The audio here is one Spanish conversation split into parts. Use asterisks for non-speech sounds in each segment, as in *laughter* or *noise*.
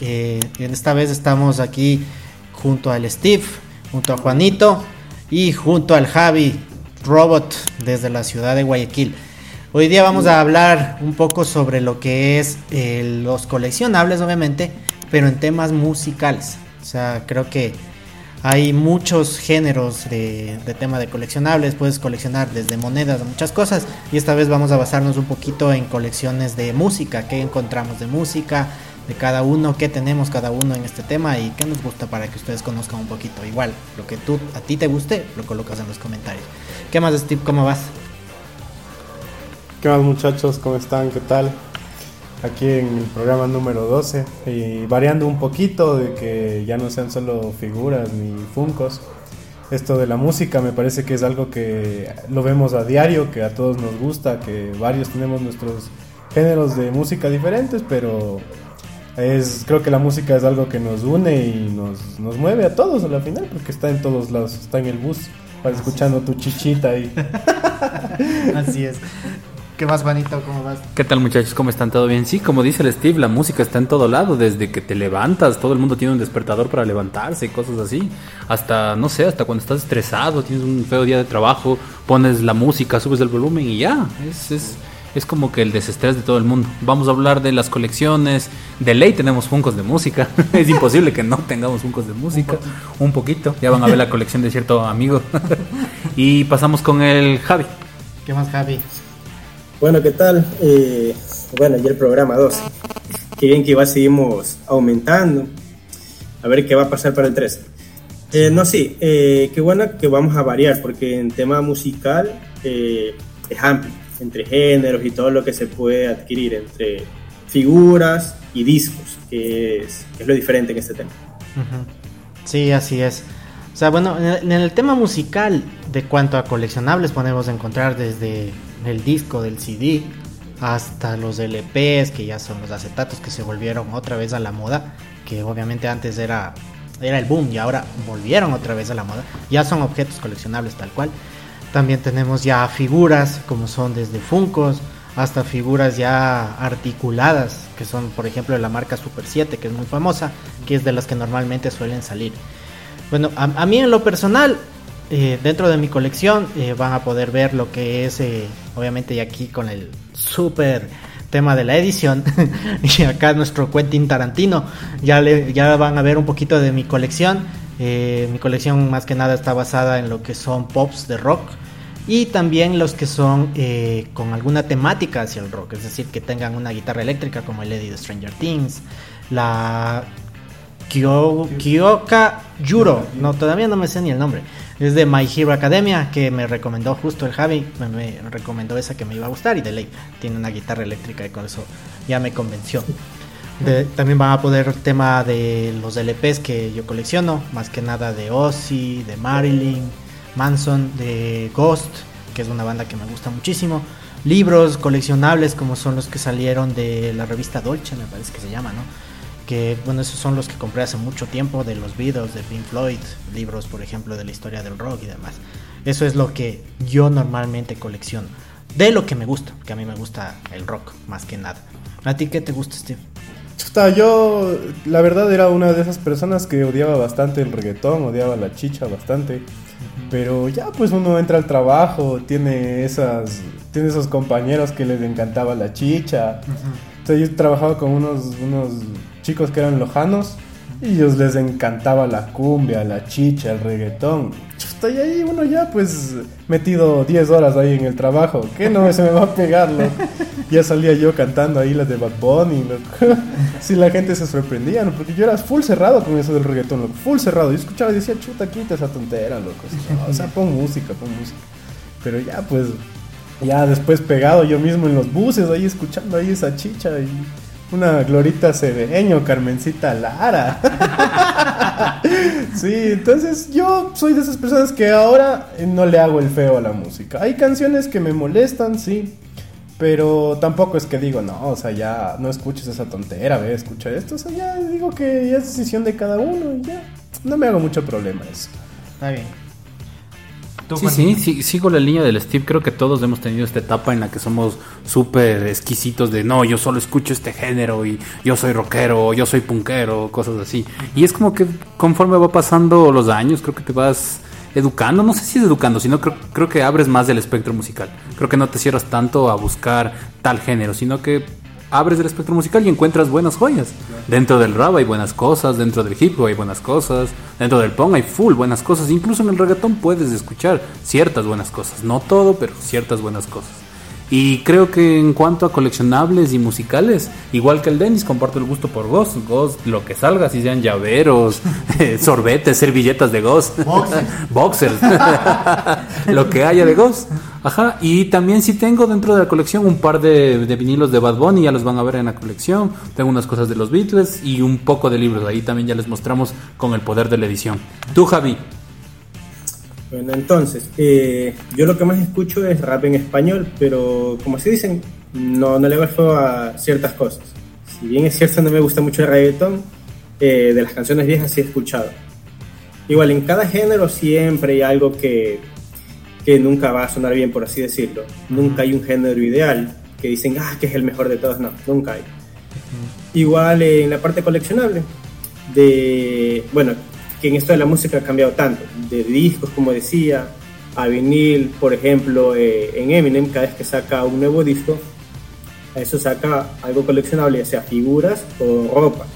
que esta vez estamos aquí junto al Steve, junto a Juanito y junto al Javi Robot desde la ciudad de Guayaquil. Hoy día vamos a hablar un poco sobre lo que es eh, los coleccionables, obviamente, pero en temas musicales. O sea, creo que hay muchos géneros de, de, tema de coleccionables, puedes coleccionar desde monedas a muchas cosas y esta vez vamos a basarnos un poquito en colecciones de música, qué encontramos de música, de cada uno, qué tenemos cada uno en este tema y qué nos gusta para que ustedes conozcan un poquito. Igual, lo que tú a ti te guste, lo colocas en los comentarios. ¿Qué más, Steve? ¿Cómo vas? ¿Qué más, muchachos? ¿Cómo están? ¿Qué tal? Aquí en el programa número 12 y variando un poquito de que ya no sean solo figuras ni funcos. Esto de la música me parece que es algo que lo vemos a diario, que a todos nos gusta, que varios tenemos nuestros géneros de música diferentes, pero es, creo que la música es algo que nos une y nos, nos mueve a todos a la final, porque está en todos lados, está en el bus, para escuchando tu chichita ahí. *laughs* Así es. ¿Qué más, Juanito? ¿Cómo vas? ¿Qué tal, muchachos? ¿Cómo están? ¿Todo bien? Sí, como dice el Steve, la música está en todo lado. Desde que te levantas, todo el mundo tiene un despertador para levantarse y cosas así. Hasta, no sé, hasta cuando estás estresado, tienes un feo día de trabajo, pones la música, subes el volumen y ya. Es, es, es como que el desestrés de todo el mundo. Vamos a hablar de las colecciones. De ley tenemos funcos de música. *laughs* es imposible que no tengamos funcos de música. Un poquito. Ya van a ver la colección de cierto amigo. *laughs* y pasamos con el Javi. ¿Qué más, Javi? Bueno, ¿qué tal? Eh, bueno, ya el programa 12. Qué bien que igual seguimos aumentando. A ver qué va a pasar para el 13. Eh, no, sí, eh, qué bueno que vamos a variar, porque en tema musical eh, es amplio entre géneros y todo lo que se puede adquirir entre figuras y discos, que es, lo diferente en este tema. Sí, así es. O sea, bueno, en el, tema musical, de cuanto a coleccionables, podemos encontrar desde el disco del CD hasta los LPs, que ya son los acetatos que se volvieron otra vez a la moda, que obviamente antes era, era el boom y ahora volvieron otra vez a la moda. Ya son objetos coleccionables tal cual. También tenemos ya figuras como son desde Funcos hasta figuras ya articuladas, que son por ejemplo de la marca Super 7, que es muy famosa, que es de las que normalmente suelen salir. Bueno, a, mí en lo personal, eh, dentro de mi colección eh, van a poder ver lo que es, eh, obviamente, aquí con el super tema de la edición, *laughs* y acá nuestro Quentin Tarantino, ya, le, ya van a ver un poquito de mi colección. Mi colección más que nada está basada en lo que son pops de rock y también los que son eh, con alguna temática hacia el rock, es decir, que tengan una guitarra eléctrica como el Eddie de Stranger Things, la Kyo, Kyoka Yuro, no, todavía no me sé ni el nombre, es de My Hero Academia, que me recomendó justo el Javi, me, me recomendó esa que me iba a gustar y de ley tiene una guitarra eléctrica y con eso ya me convenció. De, también van a poder tema de los LPs que yo colecciono, más que nada de Ozzy, de Marilyn, Manson, de Ghost, que es una banda que me gusta muchísimo. Libros coleccionables como son los que salieron de la revista Dolce, me parece que se llama, ¿no? Que bueno, esos son los que compré hace mucho tiempo de los Beatles, de Pink Floyd, libros por ejemplo de la historia del rock y demás. Eso es lo que yo normalmente colecciono. De lo que me gusta, que a mí me gusta el rock más que nada. ¿A ti qué te gusta, Steve? Yo, la verdad, era una de esas personas que odiaba bastante el reggaetón, odiaba la chicha bastante. Pero ya pues uno entra al trabajo, tiene esas tiene esos compañeros que les encantaba la chicha. Uh -huh. Entonces yo trabajaba con unos, unos chicos que eran lojanos y ellos les encantaba la cumbia, la chicha, el reggaetón. Estoy ahí uno ya pues metido 10 horas ahí en el trabajo. ¿Qué no se me va a pegar, loco? *laughs* Ya salía yo cantando ahí las de Bad Bunny, loco. *laughs* Sí, la gente se sorprendía, ¿no? Porque yo era full cerrado con eso del reggaetón, loco. Full cerrado. Yo escuchaba y decía, chuta, quita esa tontera, loco. O sea, pon música, pon música. Pero ya pues, ya después pegado yo mismo en los buses, ahí escuchando ahí esa chicha y una Glorita Cedeño, Carmencita Lara. *laughs* sí, entonces yo soy de esas personas que ahora no le hago el feo a la música. Hay canciones que me molestan, sí. Pero tampoco es que digo, no, o sea, ya no escuches esa tontera, ve, escucha esto. O sea, ya digo que ya es decisión de cada uno y ya. No me hago mucho problema eso. Está bien. ¿Tú, Sí, sí, sí, sigo la línea del Steve. Creo que todos hemos tenido esta etapa en la que somos súper exquisitos de no, yo solo escucho este género y yo soy rockero, o yo soy punkero, cosas así. Y es como que conforme va pasando los años, creo que te vas educando. No sé si es educando, sino creo, creo que abres más del espectro musical. Creo que no te cierras tanto a buscar tal género, sino que abres el espectro musical y encuentras buenas joyas. Dentro del rap hay buenas cosas, dentro del hip hop hay buenas cosas, dentro del punk hay full buenas cosas, incluso en el reggaetón puedes escuchar ciertas buenas cosas, no todo, pero ciertas buenas cosas. Y creo que en cuanto a coleccionables y musicales, igual que el Dennis, comparto el gusto por Ghost. Ghost, lo que salga, si sean llaveros, *laughs* eh, sorbetes, servilletas de Ghost, boxers, *laughs* *laughs* lo que haya de Ghost. Ajá, y también sí tengo dentro de la colección un par de, de vinilos de Bad Bunny, ya los van a ver en la colección. Tengo unas cosas de los Beatles y un poco de libros, ahí también ya les mostramos con el poder de la edición. Tú, Javi. Bueno, entonces, eh, yo lo que más escucho es rap en español, pero como se dicen, no, no le el feo a ciertas cosas. Si bien es cierto, no me gusta mucho el reggaetón, eh, de las canciones viejas sí he escuchado. Igual, en cada género siempre hay algo que, que nunca va a sonar bien, por así decirlo. Nunca hay un género ideal que dicen, ah, que es el mejor de todos. No, nunca hay. Igual eh, en la parte coleccionable, de, bueno, que en esto de la música ha cambiado tanto, de discos, como decía, a vinil, por ejemplo, eh, en Eminem, cada vez que saca un nuevo disco, a eso saca algo coleccionable, ya sea figuras o ropa,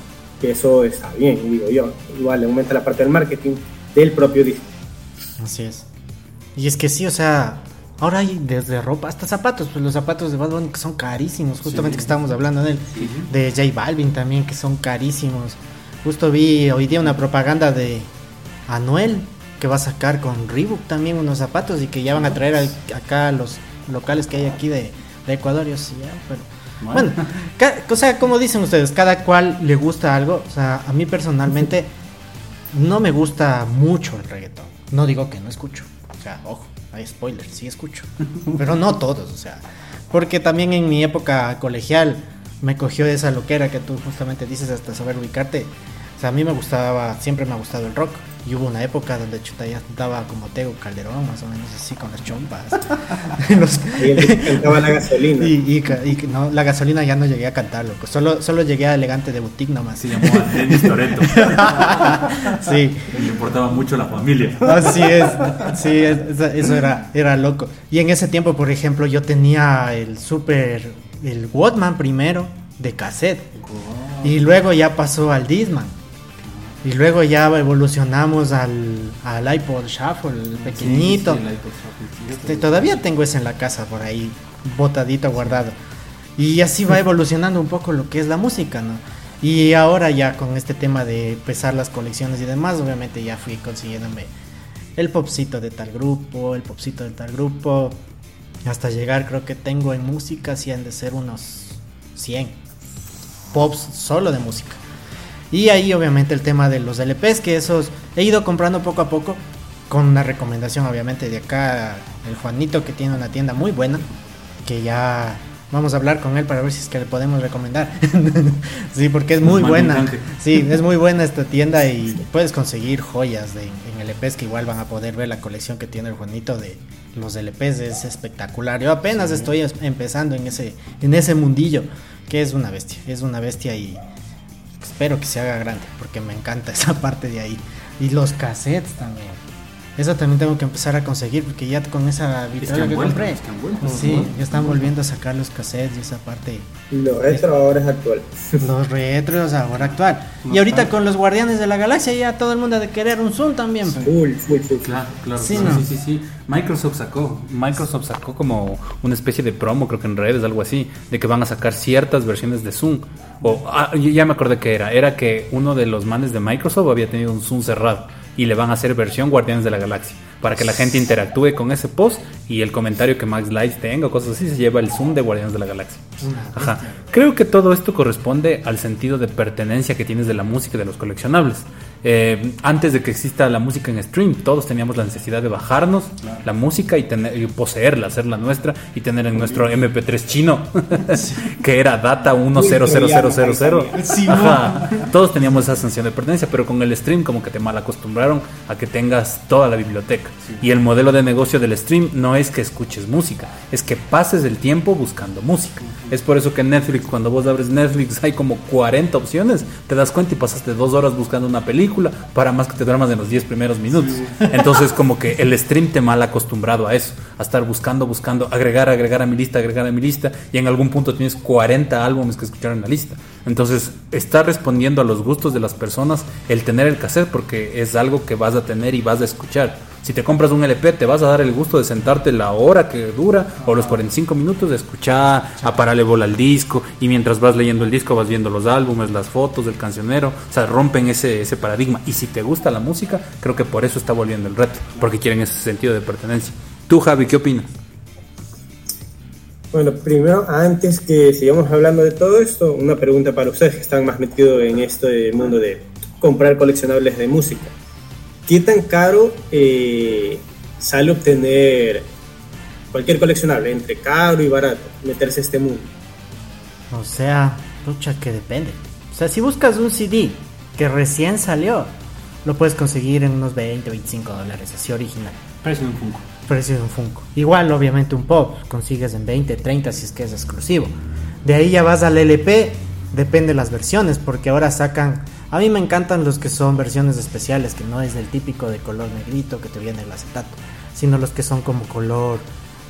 que eso está bien, digo yo. Igual aumenta la parte del marketing del propio disco. Así es. Y es que sí, o sea, ahora hay desde ropa hasta zapatos, pues los zapatos de Bad Bunny que son carísimos, justamente que estábamos hablando de él, de J Balvin también que son carísimos. Justo vi hoy día una propaganda de Anuel que va a sacar con Reebok también unos zapatos y que ya van a traer al- acá a los locales que hay aquí de, de Ecuador. Yo sí, ya, pero bueno, *laughs* ca- o sea, como dicen ustedes, cada cual le gusta algo. O sea, a mí personalmente no me gusta mucho el reggaetón. No digo que no escucho. O sea, ojo, hay spoilers, sí escucho. *laughs* Pero no todos, o sea. Porque también en mi época colegial me cogió esa loquera que tú justamente dices hasta saber ubicarte. O sea, a mí me gustaba, siempre me ha gustado el rock. Y hubo una época donde chuta ya estaba como Tego Calderón, más o menos así, con las chompas. *laughs* Los- el que cantaba la gasolina. *laughs* y, y y no, la gasolina ya no llegué a cantar, loco. Solo, solo llegué a elegante de boutique nomás. Se llamó Dennis Toretto. *laughs* sí, Le importaba mucho la familia. así es. Sí, es- eso, era, era loco. Y en ese tiempo, por ejemplo, yo tenía el super, el Walkman primero de cassette. Y luego ya pasó al Disman. Y luego ya evolucionamos al, al iPod Shuffle, el pequeñito. Este, todavía tengo ese en la casa por ahí, botadito, guardado. Y así va *laughs* evolucionando un poco lo que es la música, ¿no? Y ahora ya con este tema de empezar las colecciones y demás, obviamente ya fui consiguiéndome el popcito de tal grupo, el popcito de tal grupo, hasta llegar creo que tengo en música, si han de ser unos 100 pops solo de música. Y ahí obviamente el tema de los LPs, que esos he ido comprando poco a poco, con una recomendación obviamente de acá, el Juanito que tiene una tienda muy buena, que ya vamos a hablar con él para ver si es que le podemos recomendar. *laughs* sí, porque es muy buena. Sí, es muy buena esta tienda y puedes conseguir joyas de, en LPs que igual van a poder ver la colección que tiene el Juanito de los LPs, es espectacular. Yo apenas estoy es- empezando en ese, en ese mundillo, que es una bestia, es una bestia y espero que se haga grande, porque me encanta *laughs* esa parte de ahí. Y los cassettes también. Eso también tengo que empezar a conseguir, porque ya con esa vitrola que compré. Sí, ya están volviendo a sacar los cassettes y esa parte. Lo retro ahora es actual. *laughs* Los retros ahora actual. Y ahorita con los Guardianes de la Galaxia ya todo el mundo ha de querer un Zoom también. pues. Full, full, full. Claro, claro, Sí, claro, ¿no? sí, sí, sí. Microsoft sacó, Microsoft sacó como una especie de promo, creo que en redes, algo así, de que van a sacar ciertas versiones de Zoom. O ah, ya me acordé que era, era que uno de los manes de Microsoft había tenido un Zoom cerrado. Y le van a hacer versión Guardianes de la Galaxia para que la gente interactúe con ese post y el comentario que Max Light tenga o cosas así se lleva el zoom de Guardianes de la Galaxia. Ajá. Creo que todo esto corresponde al sentido de pertenencia que tienes de la música y de los coleccionables. Eh, antes de que exista la música en stream, todos teníamos la necesidad de bajarnos la música y, tener, y poseerla, hacerla nuestra y tener en nuestro MP3 chino, *laughs* que era data 100000. Ajá. Todos teníamos esa sensación de pertenencia, pero con el stream como que te mal acostumbraron a que tengas toda la biblioteca. Y el modelo de negocio del stream no es que escuches música, es que pases el tiempo buscando música. Es por eso que Netflix, cuando vos abres Netflix, hay como 40 opciones, te das cuenta y pasaste dos horas buscando una película para más que te duermas en los 10 primeros minutos. *laughs* Entonces, como que el stream te mal acostumbrado a eso, a estar buscando, buscando, agregar, agregar a mi lista, agregar a mi lista, y en algún punto tienes 40 álbumes que escuchar en la lista. Entonces, está respondiendo a los gustos de las personas el tener el cassette porque es algo que vas a tener y vas a escuchar. Si te compras un LP, te vas a dar el gusto de sentarte la hora que dura o los 45 minutos de escuchar, a pararle bola al disco y mientras vas leyendo el disco vas viendo los álbumes, las fotos del cancionero, o sea, rompen ese, ese paradigma. Y si te gusta la música, creo que por eso está volviendo el reto, porque quieren ese sentido de pertenencia. Tú, Javi, ¿qué opinas? Bueno, primero, antes que sigamos hablando de todo esto, una pregunta para ustedes que están más metidos en este mundo de comprar coleccionables de música. ¿Qué tan caro eh, sale obtener cualquier coleccionable, entre caro y barato, meterse a este mundo? O sea, lucha que depende. O sea, si buscas un CD que recién salió, lo puedes conseguir en unos 20, 25 dólares, así original. Precio de un Funko. Precio de un Funko. Igual, obviamente, un pop consigues en 20, 30 si es que es exclusivo. De ahí ya vas al LP, depende de las versiones, porque ahora sacan. A mí me encantan los que son versiones especiales, que no es el típico de color negrito que te viene el acetato, sino los que son como color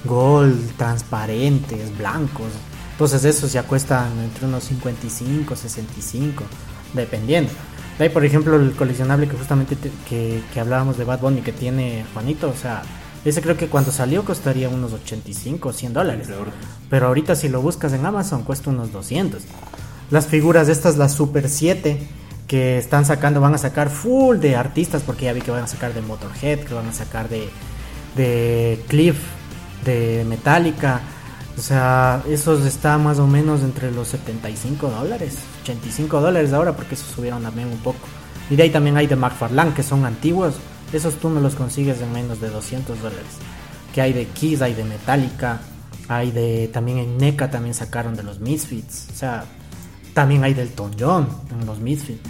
gold, transparentes, blancos. Entonces esos ya cuestan entre unos 55, 65, dependiendo. De ahí, por ejemplo, el coleccionable que justamente te- que, que hablábamos de Bad Bunny que tiene Juanito, o sea, ese creo que cuando salió costaría unos 85 o 100 dólares. Pero ahorita si lo buscas en Amazon cuesta unos 200. Las figuras de estas, las Super 7, que están sacando, van a sacar full de artistas, porque ya vi que van a sacar de Motorhead, que van a sacar de, de Cliff, de Metallica. O sea, esos está más o menos entre los 75 dólares, 85 dólares ahora, porque esos subieron también un poco. Y de ahí también hay de McFarlane, que son antiguos. Esos tú no los consigues en menos de 200 dólares. Que hay de Kiss, hay de Metallica, hay de. También en NECA también sacaron de los Misfits. O sea, también hay del Elton John en los Misfits.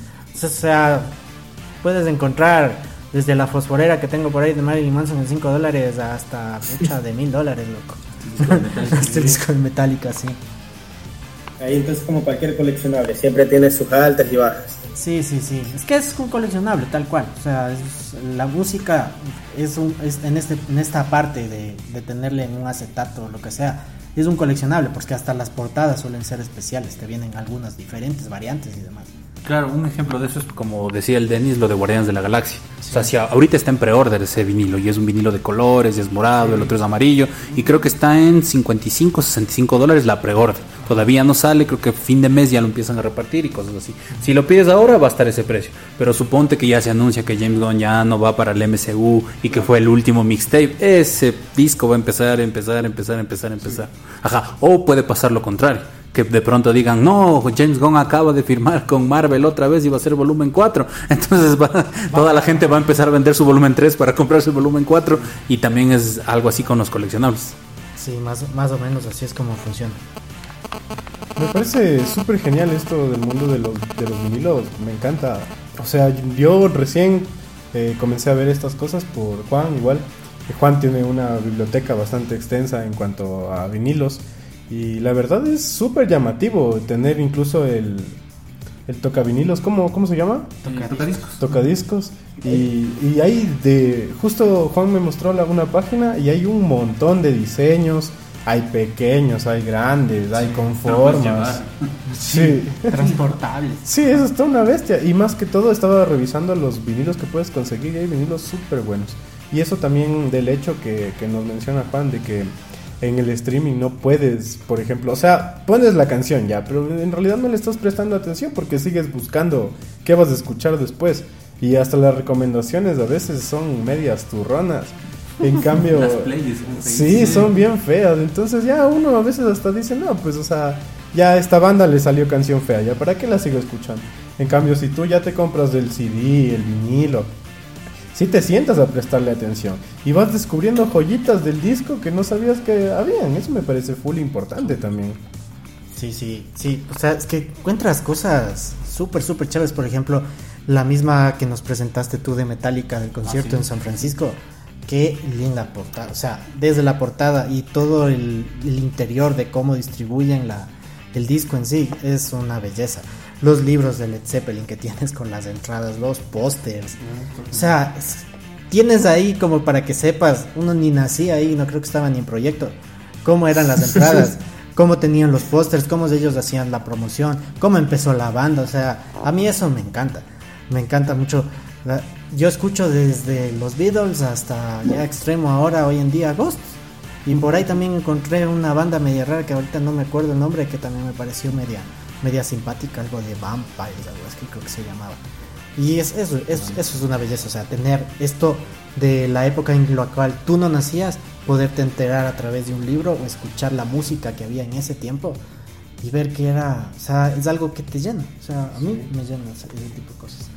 O sea, puedes encontrar desde la fosforera que tengo por ahí de Marilyn Manson en 5 dólares hasta mucha de 1000 dólares, loco. *laughs* Hasta el disco de Metallica, sí. Ahí entonces como cualquier coleccionable, siempre tiene sus altas y bajas. Sí, sí, sí. Es que es un coleccionable, tal cual. O sea, la música es, un, es en, este, en esta parte de, de tenerle en un acetato o lo que sea. Es un coleccionable porque hasta las portadas suelen ser especiales. Te vienen algunas diferentes variantes y demás. Claro, un ejemplo de eso es como decía el Denis, lo de Guardianes de la Galaxia. O sea, si ahorita está en pre-order ese vinilo y es un vinilo de colores, y es morado, el otro es amarillo y creo que está en 55, 65 dólares la pre-order. Todavía no sale, creo que fin de mes ya lo empiezan a repartir y cosas así. Si lo pides ahora va a estar ese precio, pero suponte que ya se anuncia que James Gunn ya no va para el MCU y que fue el último mixtape, ese disco va a empezar, empezar, empezar, empezar, empezar. Ajá, o puede pasar lo contrario que de pronto digan, no, James Gunn acaba de firmar con Marvel otra vez y va a ser volumen 4. *laughs* Entonces va- toda la gente va a empezar a vender su volumen 3 para comprar su volumen 4 y también es algo así con los coleccionables. Sí, más, más o menos así es como funciona. Me parece súper genial esto del mundo de los, de los vinilos, me encanta. O sea, yo recién eh, comencé a ver estas cosas por Juan, igual. que Juan tiene una biblioteca bastante extensa en cuanto a vinilos. Y la verdad es súper llamativo tener incluso el, el tocavinilos, ¿cómo, ¿cómo se llama? Tocadiscos. Y, y hay de. Justo Juan me mostró la, una página y hay un montón de diseños. Hay pequeños, hay grandes, hay con formas. Sí. Transportables. Sí, eso está una bestia. Y más que todo, estaba revisando los vinilos que puedes conseguir y hay vinilos súper buenos. Y eso también del hecho que, que nos menciona Juan, de que en el streaming no puedes, por ejemplo, o sea, pones la canción ya, pero en realidad no le estás prestando atención porque sigues buscando qué vas a escuchar después. y hasta las recomendaciones a veces son medias turronas. En *laughs* cambio, Las playlists sí, son bien feas. Entonces ya uno a veces hasta dice, no, pues o sea, ya a esta banda le salió canción fea, ya para qué la sigo escuchando. En cambio, si tú ya te compras del CD, el vinilo, si te sientas a prestarle atención y vas descubriendo joyitas del disco que no sabías que habían. Eso me parece full importante también. Sí, sí, sí. O sea, es que encuentras cosas súper, súper chéveres. Por ejemplo, la misma que nos presentaste tú de Metallica del concierto sí. en San Francisco. Qué linda portada. O sea, desde la portada y todo el, el interior de cómo distribuyen la, el disco en sí es una belleza. Los libros de Led Zeppelin que tienes con las entradas, los pósters. O sea, es- tienes ahí como para que sepas, uno ni nacía ahí, no creo que estaba ni en proyecto, cómo eran las *laughs* entradas, cómo tenían los pósters, cómo ellos hacían la promoción, cómo empezó la banda, o sea, a mí eso me encanta, me encanta mucho. La- yo escucho desde los Beatles hasta ya extremo ahora, hoy en día, Ghost. Y por ahí también encontré una banda media rara que ahorita no me acuerdo el nombre, que también me pareció media, media simpática, algo de Vampires, algo así creo que se llamaba. Y es, eso, es- eso es una belleza, o sea, tener esto de la época en la cual tú no nacías, poderte enterar a través de un libro o escuchar la música que había en ese tiempo y ver que era, o sea, es algo que te llena, o sea, a mí me llena ese, ese tipo de cosas.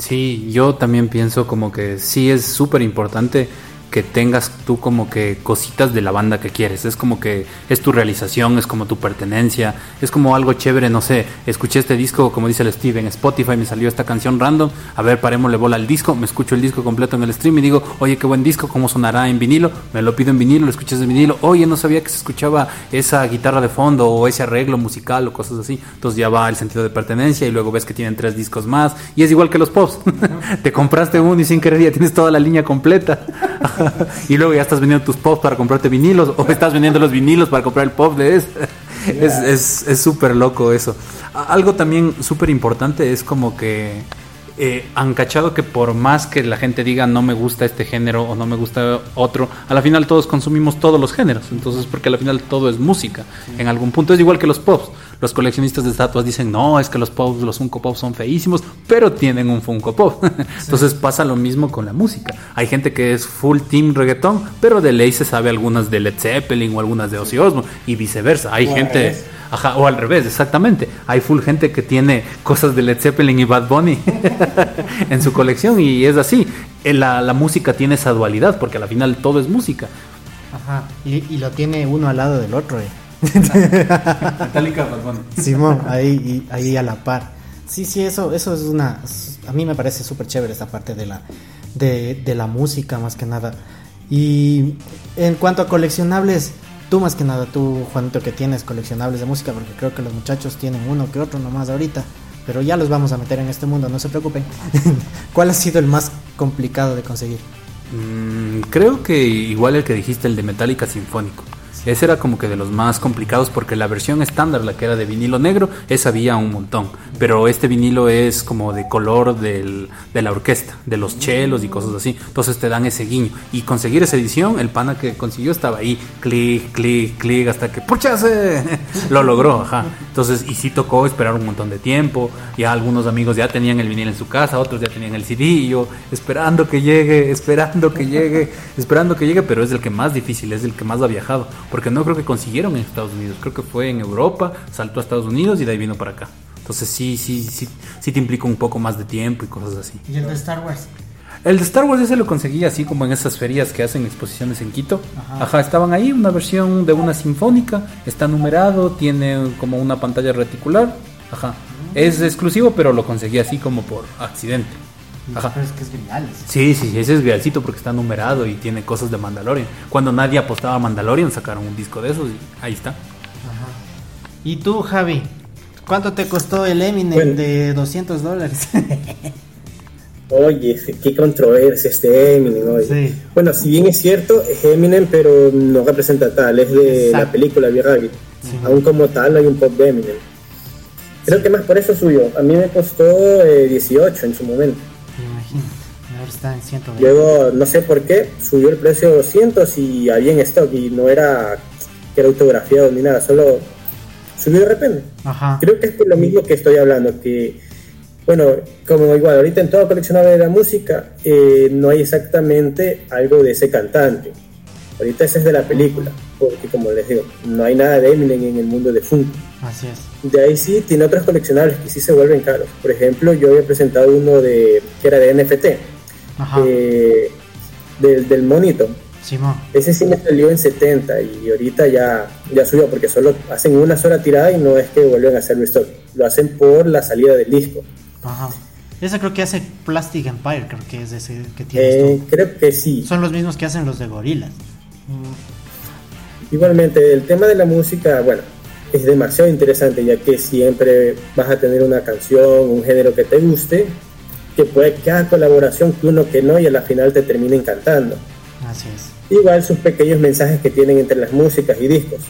Sí, yo también pienso como que sí es súper importante que tengas tú como que cositas de la banda que quieres. Es como que es tu realización, es como tu pertenencia, es como algo chévere, no sé. Escuché este disco, como dice el Steve, en Spotify me salió esta canción random. A ver, parémosle bola al disco, me escucho el disco completo en el stream y digo, oye, qué buen disco, cómo sonará en vinilo. Me lo pido en vinilo, lo escuchas en vinilo. Oye, no sabía que se escuchaba esa guitarra de fondo o ese arreglo musical o cosas así. Entonces ya va el sentido de pertenencia y luego ves que tienen tres discos más. Y es igual que los pops. *laughs* Te compraste uno y sin querer ya tienes toda la línea completa. *laughs* *laughs* y luego ya estás vendiendo tus pops para comprarte vinilos o estás vendiendo los vinilos para comprar el pop de ese. *laughs* Es es- es súper loco eso. Algo también súper importante es como que eh, han cachado que por más que la gente diga no me gusta este género o no me gusta otro, a la final todos consumimos todos los géneros. Entonces, porque a la final todo es música. En algún punto es igual que los pops. Los coleccionistas de estatuas dicen, no, es que los pops, los Funko Pop son feísimos, pero tienen un Funko Pop. *laughs* Entonces pasa lo mismo con la música. Hay gente que es full team reggaetón, pero de ley se sabe algunas de Led Zeppelin o algunas de Ozzy Osbourne y viceversa. Hay O gente... Ajá, o al revés, exactamente. Hay full gente que tiene cosas de Led Zeppelin y Bad Bunny *laughs* en su colección y es así. Eh, La, la música tiene esa dualidad porque al final todo es música. Ajá, y, y lo tiene uno al lado del otro, eh. Metallica, Bad Bunny. Simón, ahí, y- ahí a la par. Sí, sí, eso, eso es una. A mí me parece súper chévere esta parte de la, de, de la música, más que nada. Y en cuanto a coleccionables, tú más que nada, tú, Juanito, que tienes coleccionables de música, porque creo que los muchachos tienen uno que otro nomás ahorita, pero ya los vamos a meter en este mundo, no se preocupen. *laughs* ¿Cuál ha sido el más complicado de conseguir? Mm, creo que igual el que dijiste, el de Metallica Sinfónico. Ese era como que de los más complicados porque la versión estándar, la que era de vinilo negro, esa había un montón. Pero este vinilo es como de color del, de la orquesta, de los chelos y cosas así. Entonces te dan ese guiño. Y conseguir esa edición, el pana que consiguió estaba ahí, clic, clic, clic, hasta que ¡puchase! *laughs* Lo logró, ajá. Entonces, y sí tocó esperar un montón de tiempo. Ya algunos amigos ya tenían el vinilo en su casa, otros ya tenían el CD. Esperando que llegue, esperando que llegue, esperando que llegue, pero es el que más difícil, es el que más ha viajado. Porque no creo que consiguieron en Estados Unidos, creo que fue en Europa, saltó a Estados Unidos y de ahí vino para acá. Entonces sí, sí, sí, sí te implica un poco más de tiempo y cosas así. ¿Y el de Star Wars? El de Star Wars ese lo conseguí así como en esas ferias que hacen exposiciones en Quito. Ajá. Ajá, estaban ahí, una versión de una sinfónica, está numerado, tiene como una pantalla reticular. Ajá. Es exclusivo, pero lo conseguí así como por accidente. Ajá. Pero es que es genial. Sí, sí, ese es realcito porque está numerado y tiene cosas de Mandalorian. Cuando nadie apostaba a Mandalorian, sacaron un disco de esos y ahí está. ¿Y tú, Javi? ¿Cuánto te costó el Eminem Bueno. de 200 dólares? *laughs* Oye, qué controversia este Eminem hoy. Sí. Bueno, si bien es cierto, es Eminem, pero no representa tal, es de Exacto. la película Viragi. Sí. Aún como tal, no hay un pop de Eminem. Creo que más por eso subió. A mí me costó eh, 18 en su momento. Imagínate, ahora está en 120. Luego, no sé por qué, subió el precio a 200 y había en stock y no era que era autografiado ni nada, solo subió de repente. Ajá. Creo que es por lo mismo que estoy hablando, que Bueno, como igual, ahorita en toda coleccionable de la música eh, no hay exactamente algo de ese cantante. Ahorita ese es de la película, porque como les digo, no hay nada de Eminem en el mundo de Funko. Así es. De ahí sí tiene otros coleccionables que sí se vuelven caros. Por ejemplo, yo había presentado uno de que era de NFT, Ajá. eh, del, del monito. Simón. Ese sí me salió en 70 y ahorita ya, ya subió porque solo hacen una sola tirada y no es que vuelven a hacer restock. Lo hacen por la salida del disco. Ajá. Ese creo que hace Plastic Empire, creo que es ese que tienes Eh, creo que sí. Son los mismos que hacen los de gorilas. Igualmente, el tema de la música, bueno, es demasiado interesante ya que siempre vas a tener una canción, un género que te guste, que puede que haga colaboración que uno que no y a la final te termine encantando. Así es. Igual sus pequeños mensajes que tienen entre las músicas y discos,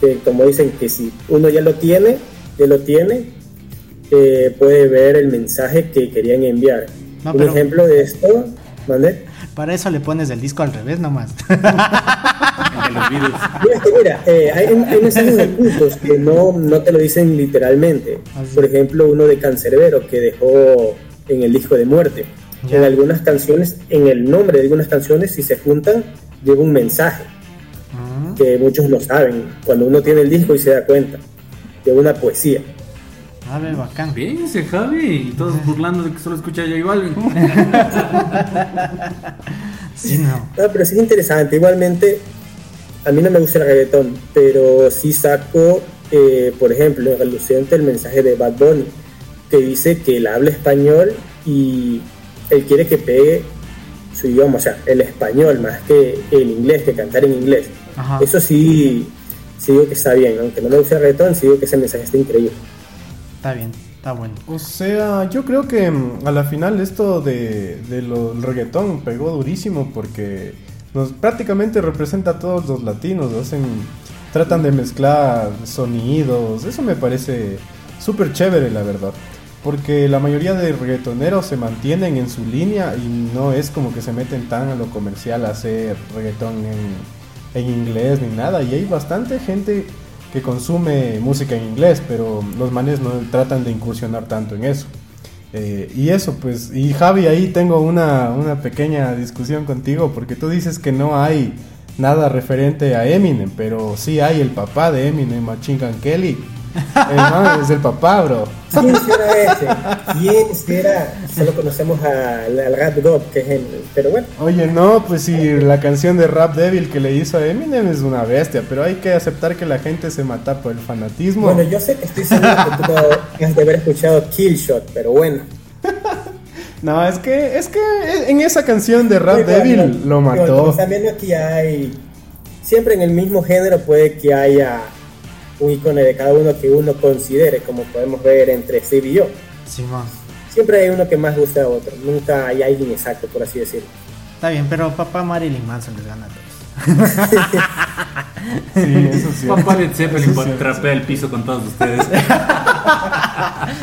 que como dicen que si uno ya lo tiene, ya lo tiene, eh, puede ver el mensaje que querían enviar. No, Un pero- ejemplo de esto, ¿mande? Para eso le pones el disco al revés nomás. *laughs* Que mira, eh, hay, hay mensajes ocultos que no, no te lo dicen literalmente. Así. Por ejemplo, uno de Cancerbero que dejó en el disco de muerte. Ya. En algunas canciones, en el nombre de algunas canciones, si se juntan, lleva un mensaje Mm. que muchos no saben cuando uno tiene el disco y se da cuenta. Lleva una poesía. A ver, bacán. Bien, ese Javi. Y todos burlando de que solo escucha a J Balvin. *laughs* Sí, no. No, pero sí es interesante. Igualmente, a mí no me gusta el reggaetón, pero sí saco, eh, por ejemplo, en reluciente el mensaje de Bad Bunny, que dice que él habla español y él quiere que pegue su idioma, o sea, el español más que el inglés, que cantar en inglés. Ajá. Eso sí, sí digo que está bien, aunque no me guste el reggaetón, sí digo que ese mensaje está increíble. Está bien, está bueno. O sea, yo creo que mm, a la final esto de, de lo- pegó durísimo porque nos prácticamente representa a todos los latinos, hacen, tratan de mezclar sonidos, eso me parece súper chévere la verdad. Porque la mayoría de reggaetoneros se mantienen en su línea y no es como que se meten tan a lo comercial a hacer reggaetón en, en inglés ni nada. Y hay bastante gente que consume música en inglés, pero los manes no tratan de incursionar tanto en eso. Eh, y eso, pues, y Javi, ahí tengo una, una pequeña discusión contigo, porque tú dices que no hay nada referente a Eminem, pero sí hay el papá de Eminem, Gun Kelly. *laughs* Man es el papá, bro. ¿Quién será ese? ¿Quién será? Solo conocemos al, al Rap God, que es el... Pero bueno, Oye, no, pues si la canción de Rap Devil que le hizo a Eminem es una bestia, pero hay que aceptar que la gente se mata por el fanatismo. Bueno, yo sé que estoy seguro que tú has de haber escuchado Killshot, pero bueno. *laughs* No, es que, es que en esa canción de Rap Devil lo mató. viendo aquí hay... Siempre en el mismo género puede que haya un icono de cada uno que uno considere, como podemos ver entre Steve y yo. Simón. Siempre hay uno que más gusta a otro, nunca hay alguien exacto, por así decirlo. Está bien, pero papá Marilyn Manson les gana a todos. Sí, eso sí. Papá de Zeppelin sí. trapea el piso con todos ustedes. *laughs*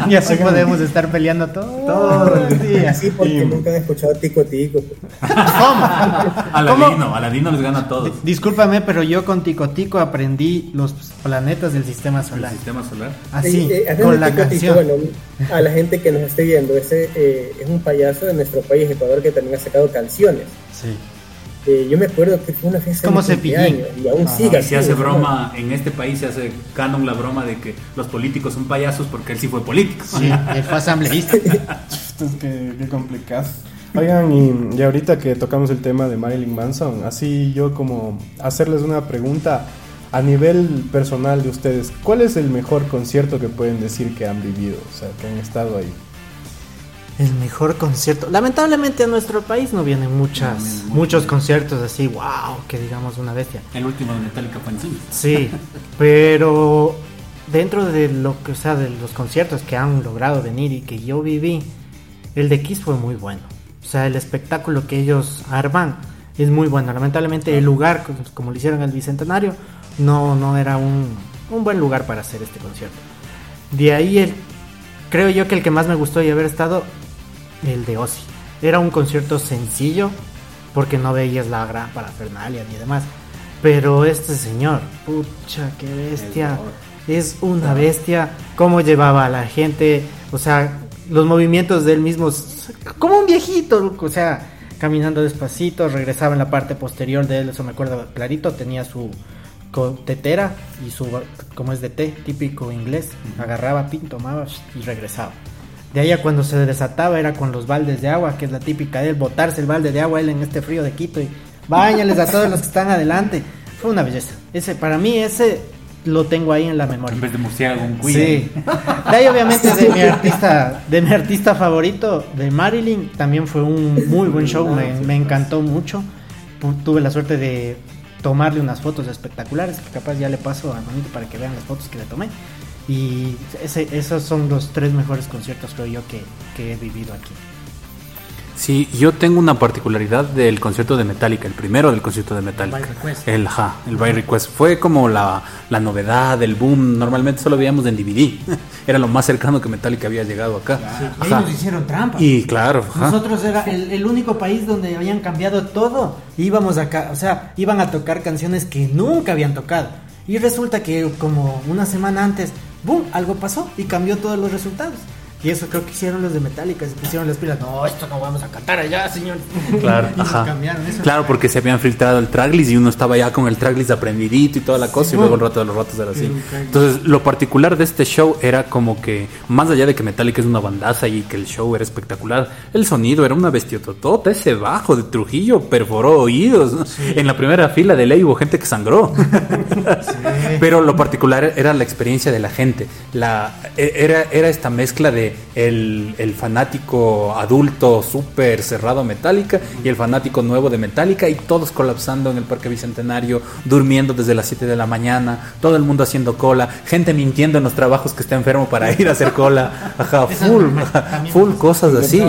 Y así podemos estar peleando todo el día. Así porque Y- nunca han escuchado Tico Tico. Aladino, Aladino les gana a todos. Discúlpame, pero yo con Tico Tico aprendí los planetas del sistema El solar. sistema solar. Así, Eh, eh, con la Tico Tico, canción. bueno, a la gente que nos esté viendo, ese eh, es un payaso de nuestro país, Ecuador, que también ha sacado canciones. Sí. Eh, yo me acuerdo que fue una fiesta Como Cepillín. y aún Ajá. sigue Y se hace ¿no? broma, en este país se hace canon la broma de que los políticos son payasos porque él sí fue político. Sí, él fue asambleísta. *laughs* Esto es que, qué complicado. Oigan, y, y ahorita que tocamos el tema de Marilyn Manson, así yo como hacerles una pregunta a nivel personal de ustedes, ¿cuál es el mejor concierto que pueden decir que han vivido? O sea, que han estado ahí. El mejor concierto. Lamentablemente a nuestro país no vienen muchas, No muchos. muchos conciertos así, wow, que digamos una bestia. El último de Metallica fue en. Sí, *laughs* pero dentro de lo que, o sea, de los conciertos que han logrado venir y que yo viví, el de Kiss fue muy bueno. O sea, el espectáculo que ellos arman es muy bueno. Lamentablemente el lugar, como- como lo hicieron en el Bicentenario, no, no era un, un buen lugar para hacer este concierto. De ahí el, creo yo que el que más me gustó y haber estado, el de Ozzy. Era un concierto sencillo, porque no veías la gran parafernalia ni demás. Pero este señor, pucha, qué bestia. Es una bestia. Cómo llevaba a la gente. O sea, los movimientos de él mismo, como un viejito, o sea, caminando despacito, regresaba en la parte posterior de él, eso me acuerdo clarito, tenía su tetera y su, como es de té, típico inglés, agarraba, pin, tomaba y regresaba. De ahí a cuando se desataba era con los baldes de agua, que es la típica de él, botarse el balde de agua él en este frío de Quito y bañales a todos los que están adelante. Fue una belleza. Ese, para mí, ese lo tengo ahí en la memoria. En vez de murciélago, un cuy. Sí. De ahí obviamente de mi artista, de mi artista favorito, de Marilyn, también fue un muy buen show, me, me encantó mucho. Tuve la suerte de tomarle unas fotos espectaculares, que capaz ya le paso a Manito para que vean las fotos que le tomé. Y ese, esos son los tres mejores conciertos, creo yo, que, que he vivido aquí. Sí, yo tengo una particularidad del concierto de Metallica, el primero del concierto de Metallica. By Request. El, ja, el By Request. Fue como la, la novedad, el boom. Normalmente solo veíamos en DVD. *laughs* Era lo más cercano que Metallica había llegado acá. Y Ajá. ellos hicieron trampa. Y claro, ajá. Nosotros era el, el único país donde habían cambiado todo. Íbamos acá, o sea, iban a tocar canciones que nunca habían tocado. Y resulta que como una semana antes, ¡boom! Algo pasó y cambió todos los resultados. Y eso creo que hicieron los de Metallica, se pusieron las pilas. No, esto no vamos a cantar allá, señor. Claro, *laughs* y ajá. cambiaron eso. Claro, porque se habían filtrado el tracklist y uno estaba ya con el tracklist aprendidito y toda la cosa y luego el rato de los ratos era así. Entonces, lo particular de este show era como que, más allá de que Metallica es una bandaza y que el show era espectacular, el sonido era una bestiototota, ese bajo de Trujillo perforó oídos. ¿no? En la primera fila de ley hubo gente que sangró. *laughs* Pero lo particular era la experiencia de la gente. La, e- era, era esta mezcla de el, el fanático adulto súper cerrado Metallica y el fanático nuevo de Metallica y todos colapsando en el Parque Bicentenario, durmiendo desde las 7 de la mañana, todo el mundo haciendo cola, gente mintiendo en los trabajos que está enfermo para ir a hacer cola, ajá, full, full cosas así.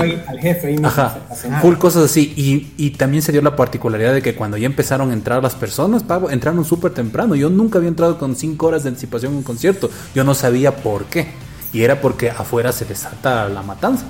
Ajá, full cosas así. Y, y también se dio la particularidad de que cuando ya empezaron a entrar las personas, pavo, entraron súper temprano. Yo nunca había entrado con cinco horas de anticipación a un concierto. Yo no sabía por qué. Y era porque afuera se desata la matanza.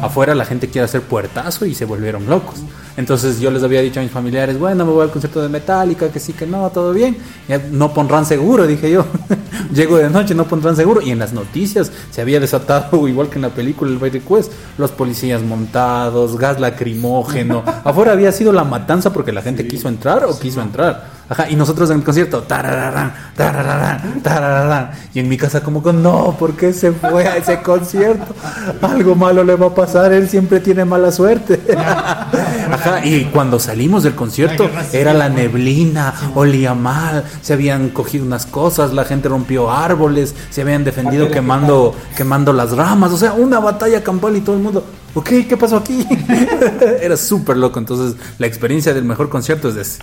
Afuera la gente quiere hacer puertazo y se volvieron locos. Entonces yo les había dicho a mis familiares, bueno, me voy al concierto de Metallica, que sí, que no, todo bien. Ya no pondrán seguro, dije yo. *laughs* Llego de noche, no pondrán seguro. Y en las noticias se había desatado, *laughs* igual que en la película El By Request, los policías montados, gas lacrimógeno. *laughs* Afuera había sido la matanza porque la gente quiso entrar o quiso entrar. Ajá, y nosotros en el concierto, tarararán, tarararán, tarararán. Y en mi casa como que no, ¿por qué se fue a ese concierto? Algo malo le va a pasar, él siempre tiene mala suerte. *laughs* Ajá, y cuando salimos del concierto era la neblina, olía mal, se habían cogido unas cosas, la gente rompió árboles, se habían defendido quemando, quemando las ramas, o sea, una batalla campal y todo el mundo, ok, ¿qué pasó aquí? *laughs* Era súper loco, entonces la experiencia del mejor concierto es de ese.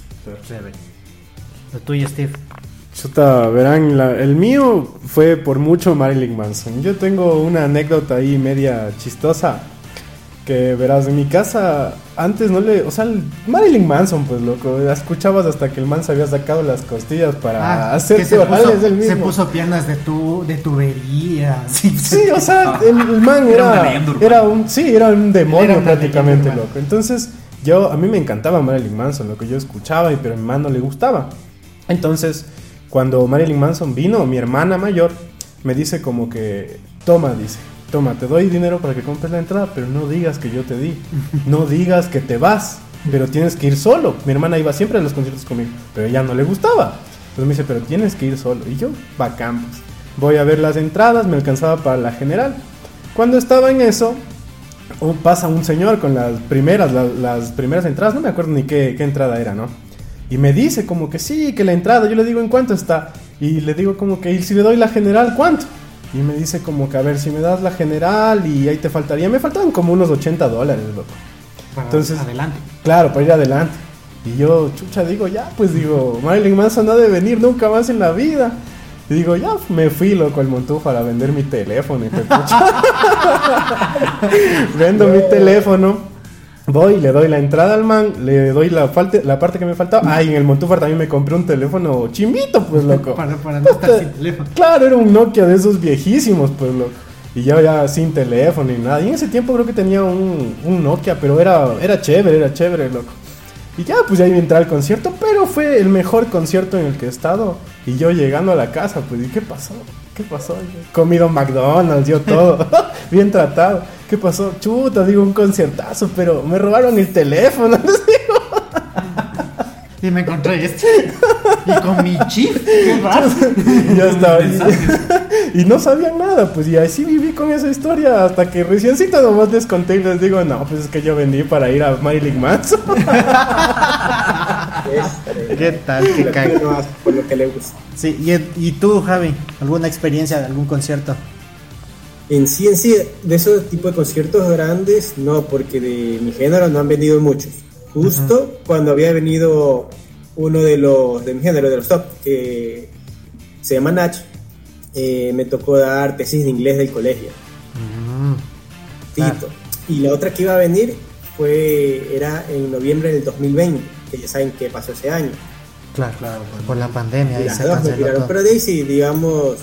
Lo tuyo, Steve. Chuta, verán, la- el mío fue por mucho Marilyn Manson. Yo tengo una anécdota ahí media chistosa. Que verás, en mi casa antes no le. O sea, el Marilyn Manson, pues loco. Escuchabas hasta que el man se había sacado las costillas para Ah, hacer que se torales puso, mismo. se puso piernas de, tu, de tubería. Sí, Sí, o sea, el, el man Era un, sí, era un demonio Era prácticamente, leyenda loco. Entonces, yo, a mí me encantaba Marilyn Manson, lo que yo escuchaba, y- pero a mi mamá no le gustaba. Entonces, cuando Marilyn Manson vino, mi hermana mayor me dice como que, toma, dice, toma, te doy dinero para que compres la entrada, pero no digas que yo te di, no digas que te vas, pero tienes que ir solo. Mi hermana iba siempre a los conciertos conmigo, pero ella no le gustaba. Entonces me dice, pero tienes que ir solo. Y yo, bacán, pues. Voy a ver las entradas, me alcanzaba para la general. Cuando estaba en eso, un- pasa un señor con las primeras, la- las primeras entradas, no me acuerdo ni qué entrada era, ¿no? Y me dice como que sí, que la entrada, yo le digo en cuánto está. Y le digo como que, y si le doy la general, ¿cuánto? Y me dice como que, a ver, si me das la general y ahí te faltaría, me faltaban como unos 80 dólares, loco. Para Entonces- adelante. Claro, para ir adelante. Y yo, chucha, digo, ya, pues digo, Marilyn Manson no ha de venir nunca más en la vida. Y digo, ya, me fui, loco, al Montú para vender mi teléfono. Y. *laughs* Vendo mi teléfono. Voy, le doy la entrada al man, le doy la, falte- la parte que me faltaba. Ah, y en el Montúfar también me compré un teléfono chimbito, pues, *laughs* loco. Para, para no estar *laughs* sin teléfono. Claro, era un Nokia de esos viejísimos, pues, loco. Y yo ya sin teléfono ni nada. Y en ese tiempo creo que tenía un, un Nokia, pero era, era chévere, era chévere, loco. Y ya, pues ya iba a entrar al concierto, pero fue el mejor concierto en el que he estado. Y yo llegando a la casa, pues, ¿y qué pasó? ¿Qué pasó? Comido McDonald's, yo todo. *laughs* bien tratado. ¿Qué pasó? Chuta, digo, un conciertazo, pero me robaron el teléfono. *laughs* Y me encontré este. Y con mi chip. Qué raro. y *laughs* ya estaba. Y, y no sabían nada, pues y así viví con esa historia hasta que reciencito nomás les conté y les digo, no, pues es que yo vendí para ir a Marilyn Manson. ¿Qué tal? Qué caga. no por lo que le gusta. Sí, y, y tú, Javi, ¿alguna experiencia de algún concierto? En sí, en sí, de esos tipos de conciertos grandes, no, porque de mi género no han venido muchos. Justo cuando había venido uno de los de mi género, de los top, que se llama Nach, eh, me tocó dar tesis de inglés del colegio. Tito. Y la otra que iba a venir fue era en noviembre del 2020, que ya saben qué pasó ese año. Claro, claro. Por la pandemia, ahí Las se dos me tiraron, todo. pero de ahí sí, digamos,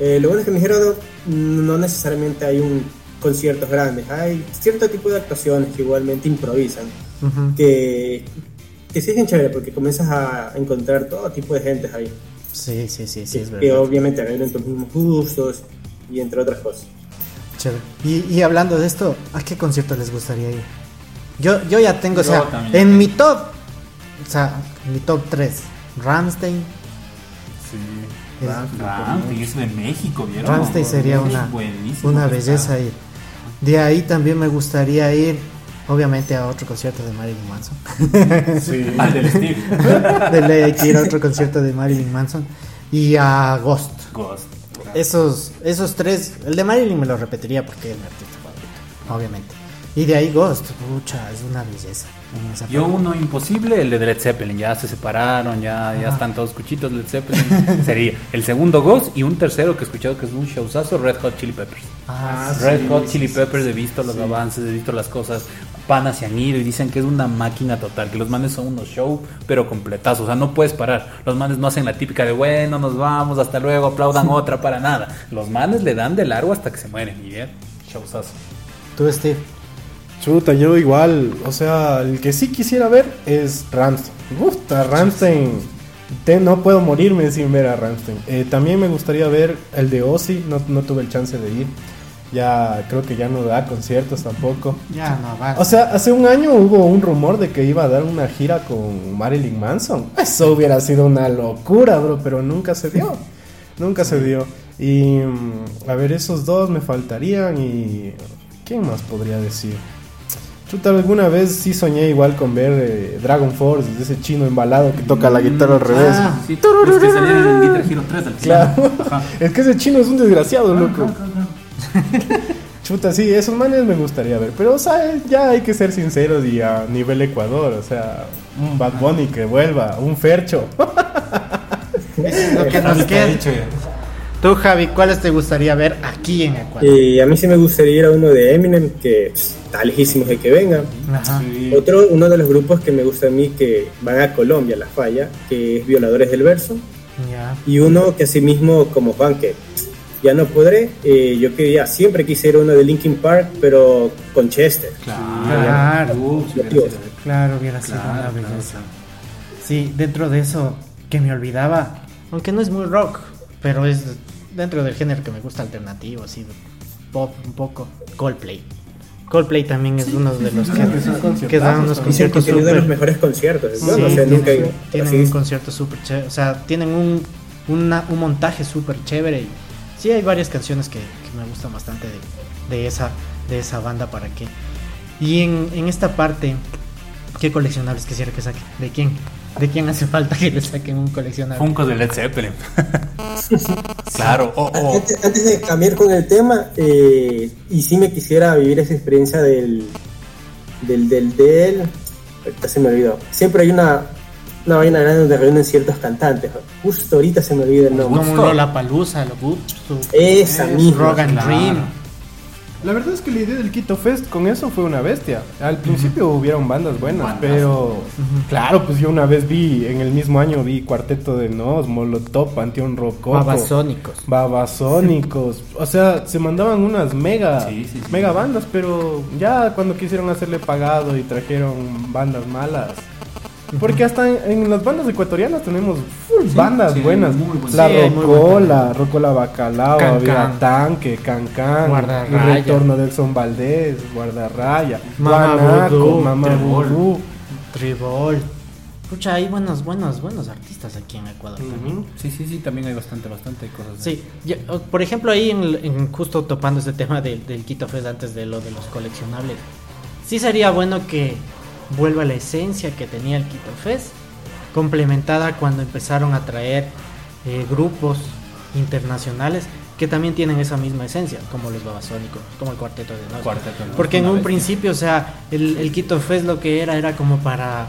eh, lo bueno es que me dijeron no, necesariamente hay un conciertos grandes, hay cierto tipo de actuaciones que igualmente improvisan, Ujú. que, que sí es chévere porque comienzas a encontrar todo tipo de gente ahí, Sí, sí, sí, sí, que, es que verdad. obviamente reúnen tus mismos gustos y entre otras cosas. Chévere. Y, y hablando de esto, ¿a qué concierto les gustaría ir? Yo, yo ya tengo, o Yo sea, también. en mi top, o sea, mi top 3, Ramstein. Sí. Es- y eso de México, ¿vieron? Ramstein sería Es una, una belleza ir. De ahí también me gustaría ir, obviamente, a otro concierto de Marilyn Manson. *laughs* Sí. Al del Steve. de ley hay que ir a otro concierto de Marilyn Manson. Y a Ghost. Ghost. Esos, esos tres, el de Marilyn me lo repetiría porque es mi artista favorito, obviamente. Y de ahí Ghost, pucha, es una belleza. Yo uno imposible, el de Led Zeppelin, ya se separaron, ya, ya están todos cuchitos Led Zeppelin. *laughs* Sería el segundo Ghost y un tercero que he escuchado que es un showzazo, Red Hot Chili Peppers. Ah, Red sí, Hot sí, Chili sí, Peppers, sí, he visto los sí. avances, he visto las cosas, panas se han ido y dicen que es una máquina total, que los manes son unos show, pero completazos, o sea, no puedes parar. Los manes no hacen la típica de, bueno, nos vamos, hasta luego, aplaudan *laughs* otra, para nada. Los manes le dan de largo hasta que se mueren, y bien, showzazo. Tú, Steve. Chuta, yo igual, o sea, el que sí quisiera ver es Ramstein. Gusta Ramstein. Te- no puedo morirme sin ver a Ramstein. Eh, también me gustaría ver el de Ozzy, no, no tuve el chance de ir. Ya creo que ya no da conciertos tampoco. Ya no va. O sea, hace un año hubo un rumor de que iba a dar una gira con Marilyn Manson. Eso hubiera sido una locura, bro, pero nunca se dio. Nunca se dio. Y mm, a ver, esos dos me faltarían y... ¿Quién más podría decir? Chuta, alguna vez sí soñé igual con ver eh, Dragon Force, de ese chino embalado que toca la guitarra al revés. Ah. Sí, los que salieron en Guitar Hero 3 al final. Claro. Ajá. *laughs* Es que ese chino es un desgraciado, loco. *laughs* Chuta, sí, esos manes me gustaría ver. Pero, o sea, ya hay que ser sinceros y a nivel Ecuador. O sea, un Bad Bunny que vuelva, un Fercho. *laughs* es lo que nos queda. Tú, Javi, ¿cuáles te gustaría ver aquí en Ecuador? Y a mí sí me gustaría ir a uno de Eminem, que pss, está lejísimo de que venga. Ajá. Otro, uno de los grupos que me gusta a mí que van a Colombia, La Falla, que es Violadores del Verso. Ya. Y uno que asimismo como Juan, que ya no podré, eh, yo quería, siempre quise ir a uno de Linkin Park, pero con Chester. Claro. Uh, sí, sí. Claro, hubiera sido Claro, una claro, belleza. claro. Sí, dentro de eso que me olvidaba, aunque no es muy rock, pero es dentro del género que me gusta alternativo, así pop un poco, Coldplay. Coldplay también es uno de los que, dan unos conciertos uno de los mejores conciertos. Sí, no sé, tienen, nunca tienen Así un concierto súper chévere, o sea, tienen un, una- un montaje súper chévere y sí hay varias canciones que, que me gustan bastante de, de esa, de esa banda para que... Y en, en esta parte, ¿qué coleccionables quisiera que saquen? ¿De quién? ¿De quién hace falta que le saquen un coleccionable? Funko de Led Zeppelin. claro, o o- Antes, antes de cambiar con el tema, eh, y sí me quisiera vivir esa experiencia del. del. del. del. Ahorita se me olvidó. Siempre hay una. Una vaina grande donde reúnen ciertos cantantes. Justo ahorita se me olvida el nombre. Como Lola Palusa, lo Esa misma. Rock and claro. Dream. La verdad es que la idea del Quito Fest con eso fue una bestia. Al principio hubieron bandas buenas, Bandas. pero claro, pues yo una vez vi, en el mismo año vi Cuarteto de Nos, Molotov, Panteón Rococo. Babasónicos. Babasónicos. O sea, se mandaban unas mega, Sí, sí, sí. mega bandas, pero ya cuando quisieron hacerle pagado y trajeron bandas malas, Porque hasta en, en las bandas ecuatorianas tenemos full bandas sí, buenas. muy. La Sí, muy Rocola, Rocola Bacalao, Can había Can. Tanque, Cancán, Guardarraya. El Retorno del Son Valdés, Guardarraya, Guanaco, Mamá. Tribol. Pucha, hay buenos, buenos, buenos artistas aquí en Ecuador también. Sí, sí, sí, también hay bastante, bastante cosas. Sí, por ejemplo, ahí en justo topando este tema del, del Quito Fest antes de lo de los coleccionables, sí sería bueno que vuelva la esencia que tenía el Quito Fest, complementada cuando empezaron a traer eh, grupos internacionales que también tienen esa misma esencia, como los Babasónicos, como el Cuarteto de Nos. Cuarteto de Porque en un principio, o sea, el, el Quito Fest lo que era era como para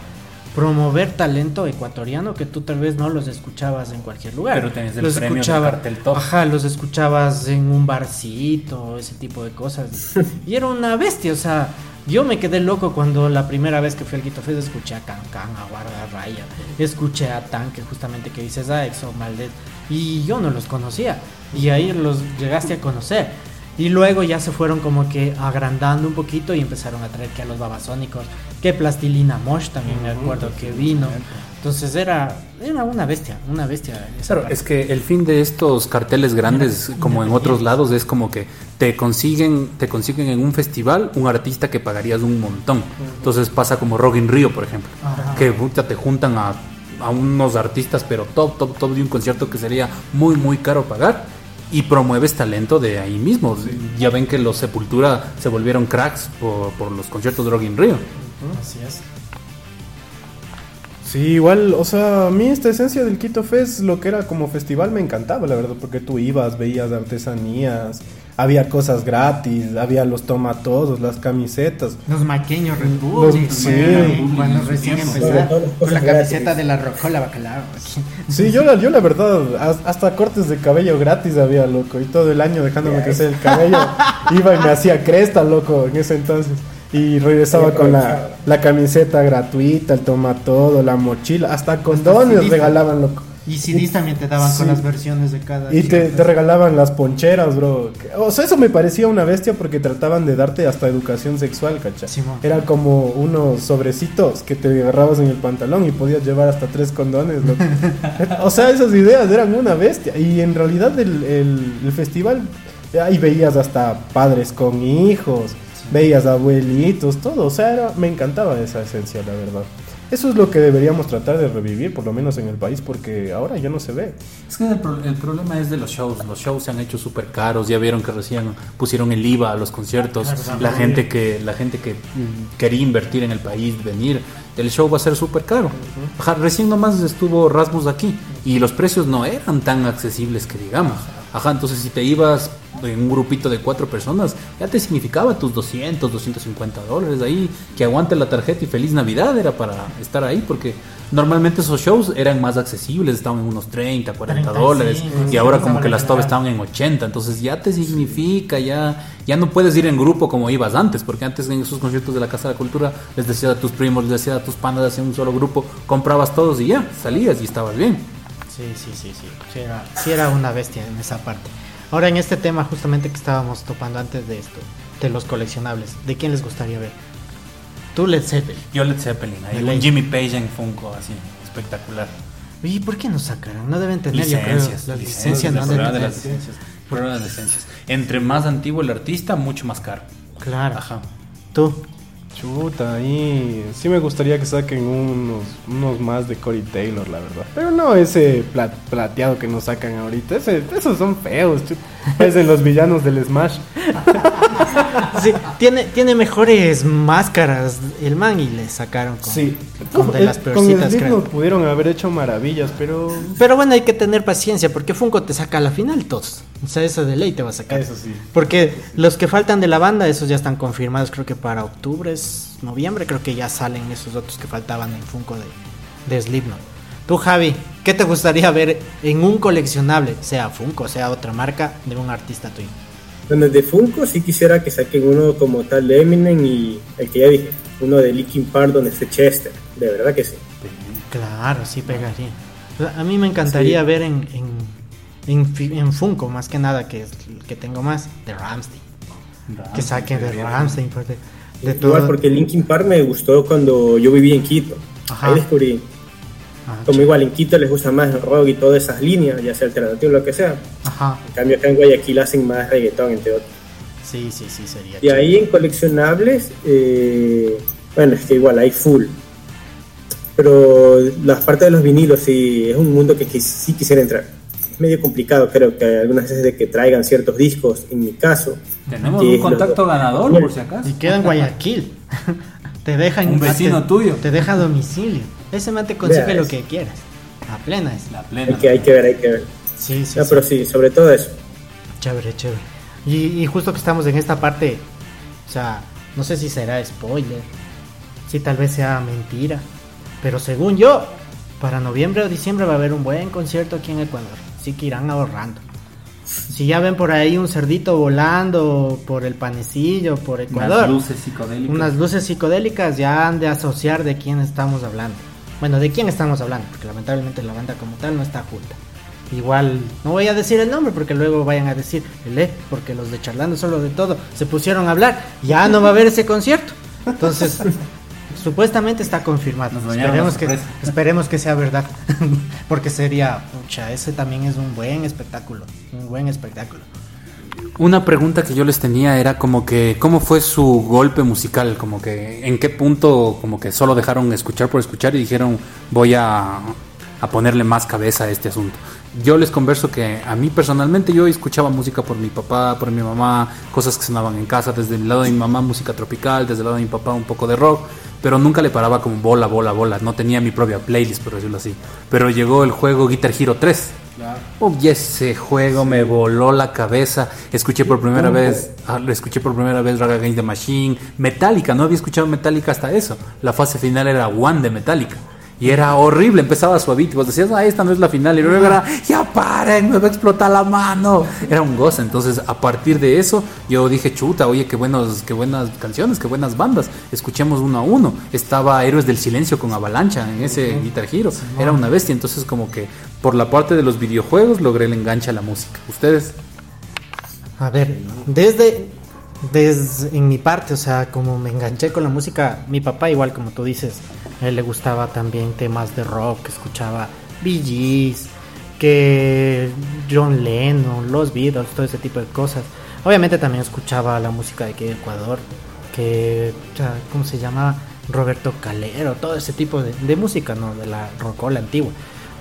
promover talento ecuatoriano que tú tal vez no los escuchabas en cualquier lugar. Pero tenías el los premio escuchaba- cartel top. Ajá, los escuchabas en un barcito, ese tipo de cosas. *laughs* Y era una bestia, o sea, yo me quedé loco cuando la primera vez que fui al Quito Fest escuché a Cancan, a Guardarraya, escuché a Tanque, justamente que dices a Exo Maldez, y yo no los conocía. Y ahí los llegaste a conocer. Y luego ya se fueron como que agrandando un poquito y empezaron a traer que a los babasónicos, que Plastilina Mosh también me acuerdo que vino. Entonces era, era una bestia, una bestia. Claro, parte. es que el fin de estos carteles grandes, como en otros lados, es como que te consiguen, te consiguen en un festival un artista que pagarías un montón. Entonces pasa como Rock in Rio, por ejemplo, Ajá. que te juntan a, a unos artistas, pero top, top, top de un concierto que sería muy, muy caro pagar. Y promueves talento de ahí mismo. Ya ven que los Sepultura se volvieron cracks por, por los conciertos de Rock in Rio. Así es. Sí, igual, o sea, a mí esta esencia del Quito Fest, lo que era como festival, me encantaba, la verdad, porque tú ibas, veías artesanías, había cosas gratis, había los tomatodos, las camisetas. Los maqueños Republic, Los- sí. cuando, cuando recién las con la camiseta gratis. de la rocola bacalao. aquí. Sí, yo la, yo la verdad, has- hasta cortes de cabello gratis había, loco, y todo el año dejándome crecer el cabello, iba y me hacía cresta, loco, en ese entonces. Y regresaba Sí, con la, camiseta gratuita, el tomatodo, la mochila, hasta condones CDs. regalaban, loco. Y CDs también te daban Sí. con las versiones de cada. Y te, regalaban las poncheras, bro. O sea, eso me parecía una bestia porque trataban de darte hasta educación sexual, ¿cachai? Simón. Era como unos sobrecitos que te agarrabas en el pantalón y podías llevar hasta tres condones, loco. *laughs* o sea, esas ideas eran una bestia. Y en realidad el, el- el festival, ahí veías hasta padres con hijos, veías abuelitos, todo. O sea, era- me encantaba esa esencia, la verdad. Eso es lo que deberíamos tratar de revivir, por lo menos en el país, porque ahora ya no se ve. Es que el, pro- el problema es de los shows. Los shows se han hecho súper caros. Ya vieron que recién pusieron el IVA a los conciertos. La gente que la gente que quería invertir en el país, venir, el show va a ser súper caro. Recién nomás estuvo Rasmus aquí y los precios no eran tan accesibles que digamos. Ajá, entonces si te ibas en un grupito de cuatro personas, ya te significaba tus 200, 250 dólares ahí, que aguante la tarjeta y feliz Navidad era para estar ahí, porque normalmente esos shows eran más accesibles, estaban en unos 30, 40 dólares, 35, y ahora como que las top estaban en 80, entonces ya te significa, ya, ya no puedes ir en grupo como ibas antes, porque antes en esos conciertos de la Casa de la Cultura les decía a tus primos, les decía a tus panas, hacían un solo grupo, comprabas todos y ya, salías y estabas bien. Sí, sí, sí, sí. Sí era, sí era una bestia en esa parte. Ahora en este tema justamente que estábamos topando antes de esto, de los coleccionables, ¿de quién les gustaría ver? Tú Led Zeppelin. Yo Led Zeppelin, ahí ley. Jimmy Page en Funko, así, espectacular. ¿Y por qué no sacaron? No deben tener, yo creo. licencias, Las licencias, licencias no deben de tener. las licencias. de licencias. Entre más antiguo el artista, mucho más caro. Claro. Ajá. Tú. Chuta, ahí sí me gustaría que saquen unos, unos más de Cory Taylor, la verdad. Pero no ese pla- plateado que nos sacan ahorita. Ese- esos son feos, chuta. *laughs* Parecen los villanos del Smash. Sí, tiene, tiene mejores máscaras el man y le sacaron con, Sí, con de el- las con el peorcitas, creo. pudieron haber hecho maravillas, pero Pero bueno, hay que tener paciencia porque Funko te saca a la final todos. O sea, eso de ley te va a sacar. eso sí. Porque los que faltan de la banda, esos ya están confirmados, creo que para octubre, es noviembre, creo que ya salen esos otros que faltaban en Funko de, de Slipknot. Tú, Javi, ¿qué te gustaría ver en un coleccionable, sea Funko, sea otra marca, de un artista tuyo? Bueno, de Funko sí quisiera que saquen uno como tal de Eminem y el que ya dije, uno de Linkin Park donde esté Chester. De verdad que sí. Claro, sí pegaría. A mí me encantaría Sí. ver en, en, en, Funko, más que nada, que es el que tengo más, de Ramstein. que saquen de Ramstein, de, de Igual todo. porque Linkin Park me gustó cuando yo vivía en Quito. Ajá. Ahí descubrí. Ah, Como igual en Quito les gusta más el rock y todas esas líneas, ya sea alternativo o lo que sea. Ajá. En cambio acá en Guayaquil hacen más reggaetón, entre otros. Sí, sí, sí, sería. Y ahí en coleccionables, eh, bueno, es que igual hay full. Pero la parte de los vinilos sí es un mundo que, que sí quisiera entrar. Es medio complicado, creo que algunas veces de que traigan ciertos discos, en mi caso. Tenemos un contacto ganador, por si acaso. Y queda en Guayaquil. *laughs* te deja en Un vecino te- tuyo. Te deja a domicilio. Ese man te consigue Vea lo que quieras. A plena es. La Hay plena. que, hay que ver, hay que ver. Sí, sí. No, sí. pero sí, sobre todo eso. Chévere, chévere. Y, y justo que estamos en esta parte, o sea, no sé si será spoiler, si tal vez sea mentira, pero según yo, para noviembre o diciembre va a haber un buen concierto aquí en Ecuador, así que irán ahorrando. Si ya ven por ahí un cerdito volando por el panecillo, por Ecuador, Unas luces psicodélicas. unas luces psicodélicas ya han de asociar de quién estamos hablando. Bueno, de quién estamos hablando, porque lamentablemente la banda como tal no está junta. Igual, no voy a decir el nombre porque luego vayan a decir, el E, porque los de Charlando Solo de Todo se pusieron a hablar, ya no va a haber ese concierto. Entonces, *laughs* supuestamente está confirmado. Esperemos que, esperemos que sea verdad, *laughs* porque sería, pucha, ese también es un buen espectáculo, un buen espectáculo. Una pregunta que yo les tenía era como que, ¿cómo fue su golpe musical? Como que, ¿en qué punto como que solo dejaron escuchar por escuchar y dijeron, voy a, a ponerle más cabeza a este asunto? Yo les converso que a mí personalmente yo escuchaba música por mi papá, por mi mamá, cosas que sonaban en casa, desde el lado de mi mamá música tropical, desde el lado de mi papá un poco de rock, pero nunca le paraba como bola, bola, bola, no tenía mi propia playlist, por decirlo así. Pero llegó el juego Guitar Hero 3. Oh, y ese juego me voló la cabeza. Escuché por primera vez, ah, escuché por primera vez Raga Against the Machine, Metallica, no había escuchado Metallica hasta eso. La fase final era One de Metallica. Y era horrible, empezaba suavito. y Vos decías, ah, esta no es la final. Y luego era, ya paren, me va a explotar la mano. Era un goce. Entonces, a partir de eso, yo dije, chuta, oye, qué, buenos, qué buenas canciones, qué buenas bandas. Escuchemos uno a uno. Estaba Héroes del Silencio con Avalancha en ese Guitar Hero. Era una bestia. Entonces, como que por la parte de los videojuegos logré el enganche a la música. ¿Ustedes? A ver, desde, desde en mi parte, o sea, como me enganché con la música, mi papá igual como tú dices, a él le gustaba también temas de rock, escuchaba Bee Gees, que John Lennon, los Beatles, todo ese tipo de cosas. Obviamente también escuchaba la música de aquí de Ecuador, que, o ¿cómo se llama? Roberto Calero, todo ese tipo de, música, ¿no? De la rockola antigua.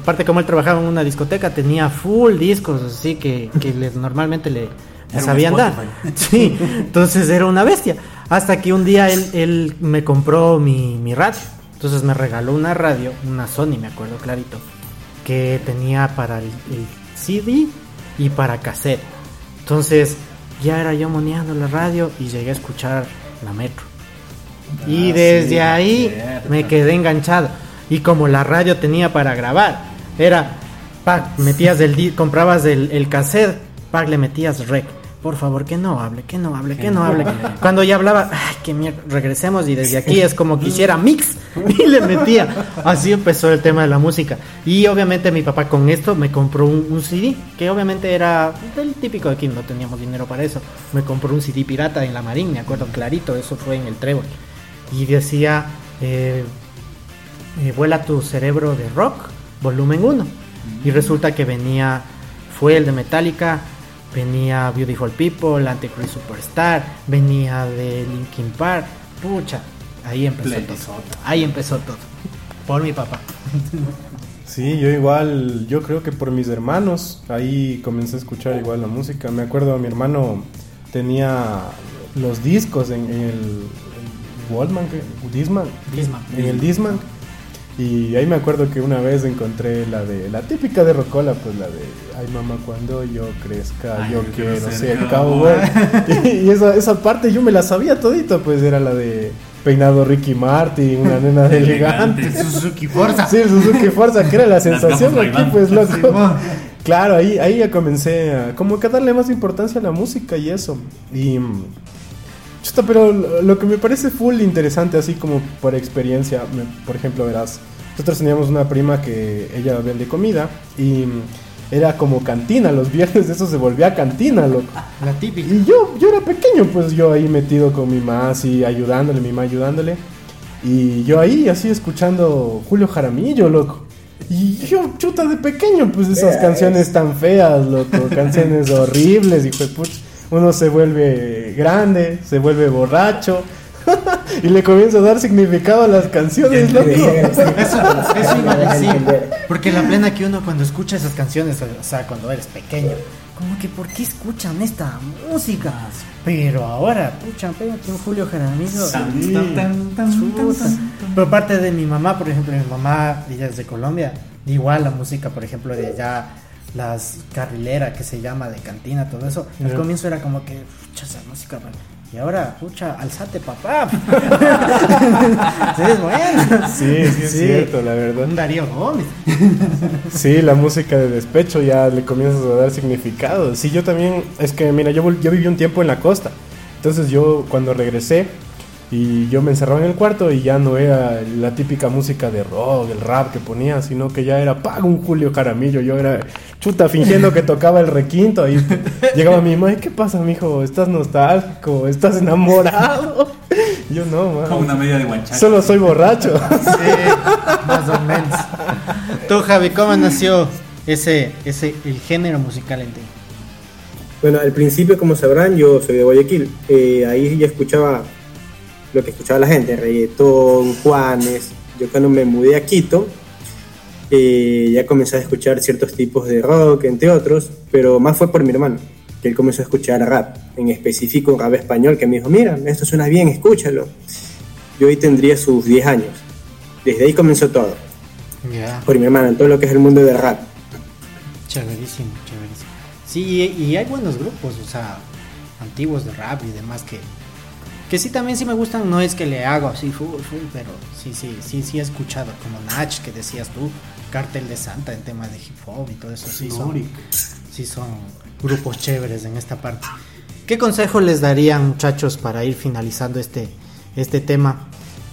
Aparte, como él trabajaba en una discoteca, tenía full discos, así que, que le- normalmente le, le Era un sabían dar. *laughs* Sí, entonces era una bestia. Hasta que un día él, él me compró mi, mi radio. Entonces me regaló una radio, una Sony, me acuerdo clarito, que tenía para el, el CD y para cassette. Entonces ya era yo moneando la radio y llegué a escuchar la metro. Y Ah, desde sí, ahí cierto. me quedé enganchado. Y como la radio tenía para grabar, era, pack, metías el, comprabas el, el cassette, pack, le metías rec. Por favor, que no hable, que no hable, que no hable. Cuando ya hablaba, ay, que mierda, regresemos y desde aquí es como quisiera mix *laughs* y le metía. Así empezó el tema de la música. Y obviamente mi papá con esto me compró un, un CD, que obviamente era del típico de aquí, no teníamos dinero para eso. Me compró un CD pirata en la Marín, me acuerdo clarito, eso fue en el Trébol. Y decía, eh, eh, Vuela tu cerebro de rock, volumen 1. Y resulta que venía, fue el de Metallica, venía Beautiful People, Antichrist Superstar, venía de Linkin Park, pucha, ahí empezó Playlist. todo. Ahí empezó todo. Por mi papá. Sí, yo igual, yo creo que por mis hermanos, ahí comencé a escuchar igual la música. Me acuerdo, mi hermano tenía los discos en, el, ¿qué? Disman, Discman. en el Disman. Y ahí me acuerdo que una vez encontré la de la típica de Rocola, pues la de Ay mamá cuando yo crezca, Ay, yo yo quiero ser cowboy. *laughs* y y esa, esa parte yo me la sabía todito, pues era la de peinado Ricky Martin, una nena *laughs* de elegante. Suzuki Forza. Sí, Suzuki Forza, que era la sensación aquí, pues loco. Claro, ahí, ahí ya comencé a como que a darle más importancia a la música y eso. Y mm, chuta, pero lo que me parece full interesante, así como por experiencia, me- por ejemplo, verás, nosotros teníamos una prima que ella vende comida y era como cantina, los viernes eso se volvía cantina, loco. La típica. Y yo, yo era pequeño, pues yo ahí metido con mi mamá, así ayudándole, mi mamá ayudándole. Y yo ahí, así escuchando Julio Jaramillo, loco. Y yo, chuta, de pequeño, pues esas canciones tan feas, loco. canciones *laughs* horribles, y pues, uno se vuelve grande, se vuelve borracho. *laughs* y le comienzo a dar significado a las canciones, loco. *laughs* Eso, eso iba a decir. Porque la plena que uno cuando escucha esas canciones, o sea, cuando eres pequeño, como que ¿por qué escuchan esta música? Pero ahora, pucha, pégate un Julio Jaramillo. Pero parte de mi mamá, por ejemplo, mi mamá, ella es de Colombia, igual la música, por ejemplo, de allá, las carrileras que se llama, de cantina, todo eso, al comienzo era como que, pucha, esa música, y ahora, pucha, alzate papá. *laughs* sí, es bueno. Sí, sí, es cierto, la verdad. Un Darío Gómez. sí, la música de despecho ya le comienzas a dar significado. Sí, yo también, es que, mira, yo, yo viví un tiempo en la costa. Entonces yo cuando regresé, y yo me encerraba en el cuarto y ya no era la típica música de rock, el rap que ponía, sino que ya era pago un Julio Caramillo. Yo era chuta fingiendo que *laughs* tocaba el requinto y llegaba mi mamá, ¿qué pasa, mijo? ¿Estás nostálgico? ¿Estás enamorado? *laughs* Yo no, man. Como una media de guanchaca. Solo soy borracho. *laughs* Sí, más o menos. Tú, Javi, ¿cómo nació ese, ese, el género musical en ti? Bueno, al principio, como sabrán, yo soy de Guayaquil. Eh, ahí ya escuchaba lo que escuchaba la gente, reggaetón, Juanes. Yo cuando me mudé a Quito, eh, ya comencé a escuchar ciertos tipos de rock, entre otros, pero más fue por mi hermano, que él comenzó a escuchar rap, en específico rap español, que me dijo, mira, esto suena bien, escúchalo. Yo hoy tendría sus 10 años. Desde ahí comenzó todo. Por mi hermano, en todo lo que es el mundo del rap. Chéverísimo, chéverísimo. Sí, y hay buenos grupos, o sea, antiguos de rap y demás que que sí, también sí me gustan, no es que le hago así, full, full, pero sí, sí, sí, sí he escuchado, como Nach, que decías tú, Cartel de Santa en temas de hip hop y todo eso, sí son, sí son grupos chéveres en esta parte. ¿Qué consejo les darían, muchachos, para ir finalizando este, este tema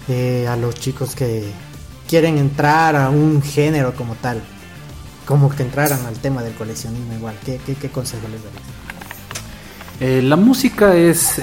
eh, a los chicos que quieren entrar a un género como tal? Como que entraran al tema del coleccionismo igual. ¿Qué, qué, qué consejo les darían? Eh, la música es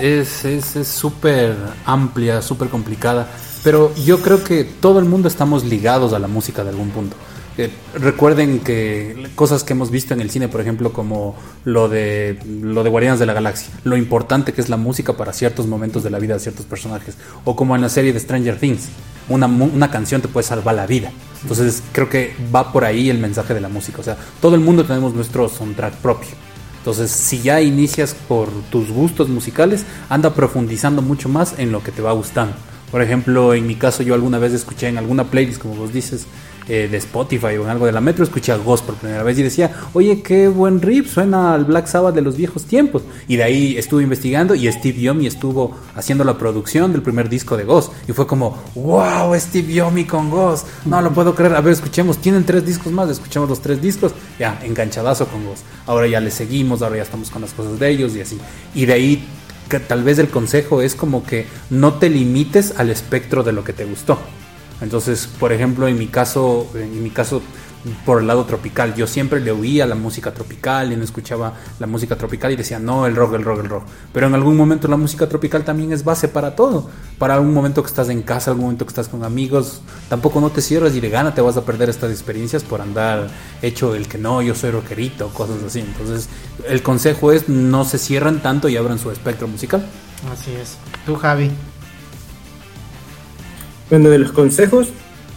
súper es, amplia, súper complicada, pero yo creo que todo el mundo estamos ligados a la música de algún punto. Eh, recuerden que cosas que hemos visto en el cine, por ejemplo, como lo de lo de Guardianes de la Galaxia, lo importante que es la música para ciertos momentos de la vida de ciertos personajes, o como en la serie de Stranger Things, una, una canción te puede salvar la vida. Entonces creo que va por ahí el mensaje de la música. O sea, todo el mundo tenemos nuestro soundtrack propio. Entonces, si ya inicias por tus gustos musicales, anda profundizando mucho más en lo que te va gustando. Por ejemplo, en mi caso, yo alguna vez escuché en alguna playlist, como vos dices, eh, de Spotify o en algo de la Metro, escuché a Ghost por primera vez y decía, oye, qué buen riff, suena al Black Sabbath de los viejos tiempos. Y de ahí estuve investigando y Steve Yomi estuvo haciendo la producción del primer disco de Ghost. Y fue como, wow, Steve Yomi con Ghost. No lo puedo creer. A ver, escuchemos, tienen tres discos más, escuchemos los tres discos. Ya, enganchadazo con Ghost. Ahora ya le seguimos, ahora ya estamos con las cosas de ellos y así. Y de ahí que tal vez el consejo es como que no te limites al espectro de lo que te gustó. Entonces, por ejemplo, en mi caso, en mi caso por el lado tropical, yo siempre le oía la música tropical y no escuchaba la música tropical y decía, no, el rock, el rock, el rock. Pero en algún momento la música tropical también es base para todo. Para algún momento que estás en casa, algún momento que estás con amigos, tampoco no te cierras y de gana te vas a perder estas experiencias por andar hecho el que no, yo soy rockerito, cosas así. Entonces, el consejo es no se cierran tanto y abran su espectro musical. Así es. Tú, Javi. Bueno, de los consejos,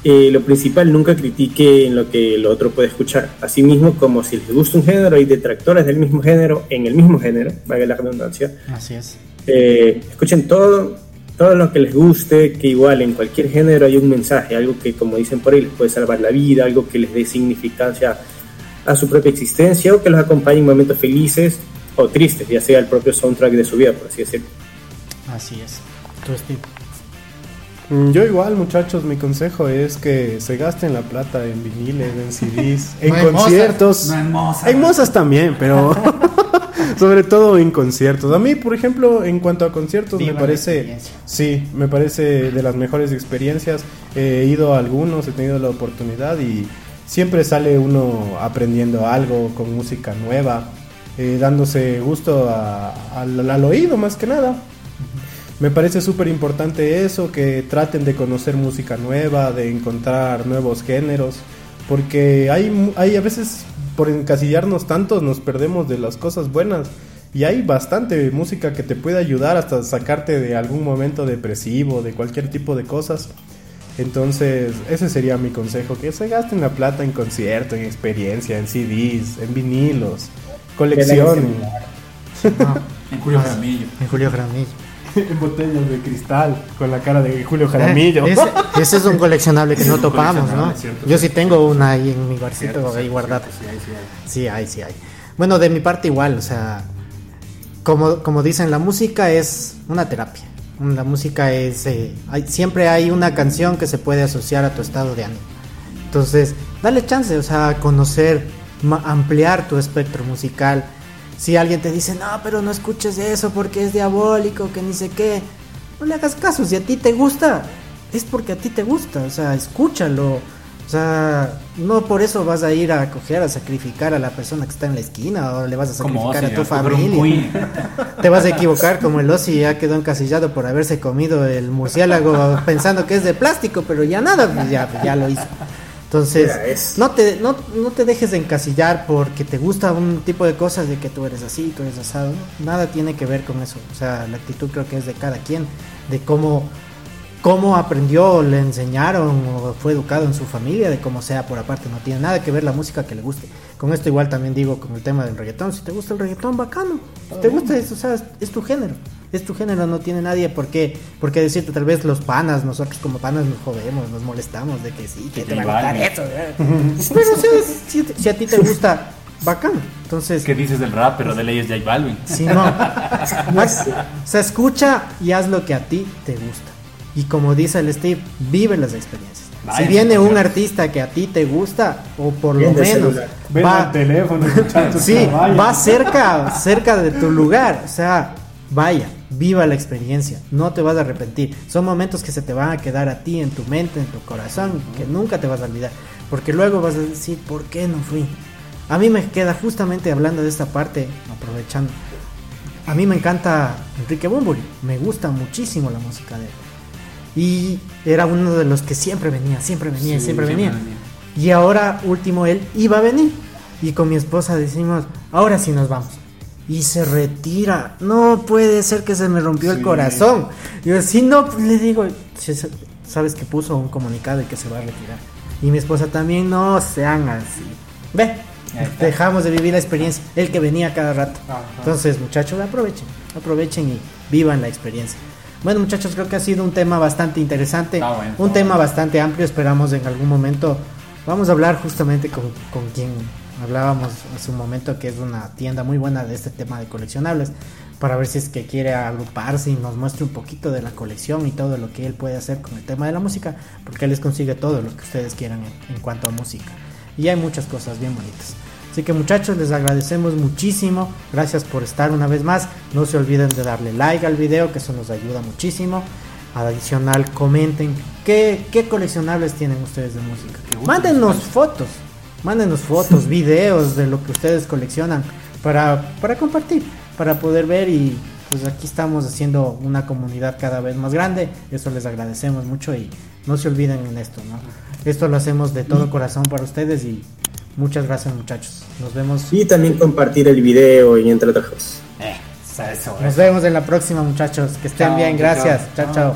eh, lo principal, nunca critique en lo que el otro puede escuchar. Asimismo, como si les gusta un género, hay detractores del mismo género en el mismo género, vaya la redundancia. Así es. Eh, escuchen todo, todo lo que les guste, que igual en cualquier género hay un mensaje, algo que, como dicen por ahí, les puede salvar la vida, algo que les dé significancia a su propia existencia o que los acompañe en momentos felices o tristes, ya sea el propio soundtrack de su vida, por así decirlo. Así es. Mm, yo igual, muchachos, mi consejo es que se gasten la plata en viniles, en CDs, *laughs* en conciertos. en En Mozas también, pero *laughs* sobre todo en conciertos. A mí, por ejemplo, en cuanto a conciertos, me parece, sí, me parece de las mejores experiencias. He ido a algunos, he tenido la oportunidad y siempre sale uno aprendiendo algo con música nueva, eh, dándose gusto al oído más que nada. Me parece súper importante eso, que traten de conocer música nueva, de encontrar nuevos géneros, porque hay, hay a veces por encasillarnos tantos nos perdemos de las cosas buenas. Y hay bastante música que te puede ayudar hasta sacarte de algún momento depresivo, de cualquier tipo de cosas. Entonces, ese sería mi consejo, que se gasten la plata en concierto, en experiencia, en CDs, en vinilos, coleccionen. en Julio Jaramillo. En Julio Jaramillo. En *laughs* botellas de cristal, con la cara de Julio Jaramillo. Eh, *laughs* ese, es un coleccionable que no topamos, ¿no? Yo sí tengo una ahí en mi barcito, ahí guardada. Sí, hay, sí hay. Sí hay, sí hay. Bueno, de mi parte igual, o sea, como, como dicen, la música es una terapia. La música es... Eh, hay, siempre hay una canción que se puede asociar a tu estado de ánimo. Entonces, dale chance, o sea, conocer, ampliar tu espectro musical. Si alguien te dice, no, pero no escuches eso porque es diabólico, que ni sé qué, no le hagas caso. Si a ti te gusta, es porque a ti te gusta, o sea, escúchalo o sea, no por eso vas a ir a coger, a sacrificar a la persona que está en la esquina o le vas a sacrificar a tu familia. *laughs* Te vas a equivocar como el Ozzy ya quedó encasillado por haberse comido el murciélago pensando que es de plástico, pero ya nada, pues ya, ya lo hizo. Entonces, no te, no, no te dejes de encasillar porque te gusta un tipo de cosas de que tú eres así, tú eres asado. Nada tiene que ver con eso. O sea, la actitud creo que es de cada quien, de cómo cómo aprendió, le enseñaron o fue educado en su familia, de cómo sea por aparte, no tiene nada que ver la música que le guste. Con esto igual también digo con el tema del reggaetón, si te gusta el reggaetón, bacano. Si te gusta eso, o sea, es tu género. Es tu género, no tiene nadie por qué, por qué decirte, tal vez los panas, nosotros como panas nos jodemos, nos molestamos de que sí, que te va a gustar eso. *laughs* Pero si, si, a ti te gusta, bacano. Entonces, ¿Qué dices del rap, pero de leyes de J Balvin? Sí, no. *laughs* o sea, escucha y haz lo que a ti te gusta. Y como dice el Steve, vive las experiencias. si viene un artista que a ti te gusta, o por lo menos va, teléfono, *laughs* sí, va cerca, cerca de tu lugar, o sea, vaya, viva la experiencia, no te vas a arrepentir. Son momentos que se te van a quedar a ti en tu mente, en tu corazón, que nunca te vas a olvidar, porque luego vas a decir, ¿por qué no fui? A mí me queda justamente hablando de esta parte, aprovechando. A mí me encanta Enrique Bumburi, me gusta muchísimo la música de él. Y era uno de los que siempre venía, siempre venía, siempre, venía. Y ahora último él iba a venir. Y con mi esposa decimos, ahora sí nos vamos. Y se retira. No puede ser que se me rompió el corazón. Y yo, si no, pues le digo, sabes que puso un comunicado y que se va a retirar. Y mi esposa también, no sean así. Ve, dejamos de vivir la experiencia. El que venía cada rato. Entonces, muchachos, aprovechen, aprovechen y vivan la experiencia. Bueno muchachos, creo que ha sido un tema bastante interesante, ah, un tema bastante amplio, esperamos en algún momento, vamos a hablar justamente con, con quien hablábamos hace un momento, que es una tienda muy buena de este tema de coleccionables, para ver si es que quiere agruparse y nos muestre un poquito de la colección y todo lo que él puede hacer con el tema de la música, porque él les consigue todo lo que ustedes quieran en cuanto a música. Y hay muchas cosas bien bonitas. Así que muchachos, les agradecemos muchísimo. Gracias por estar una vez más. No se olviden de darle like al video, que eso nos ayuda muchísimo. Adicional, comenten qué, coleccionables tienen ustedes de música. Mándenos fotos, mándenos fotos, *laughs* videos de lo que ustedes coleccionan para, para compartir, para poder ver y pues aquí estamos haciendo una comunidad cada vez más grande. Eso les agradecemos mucho y no se olviden en esto, ¿no? Esto lo hacemos de todo corazón para ustedes y Muchas gracias muchachos. Nos vemos. Y también compartir el video y entre otras cosas. Eh, Nos vemos en la próxima muchachos. Que estén bien. Gracias. chao. chao.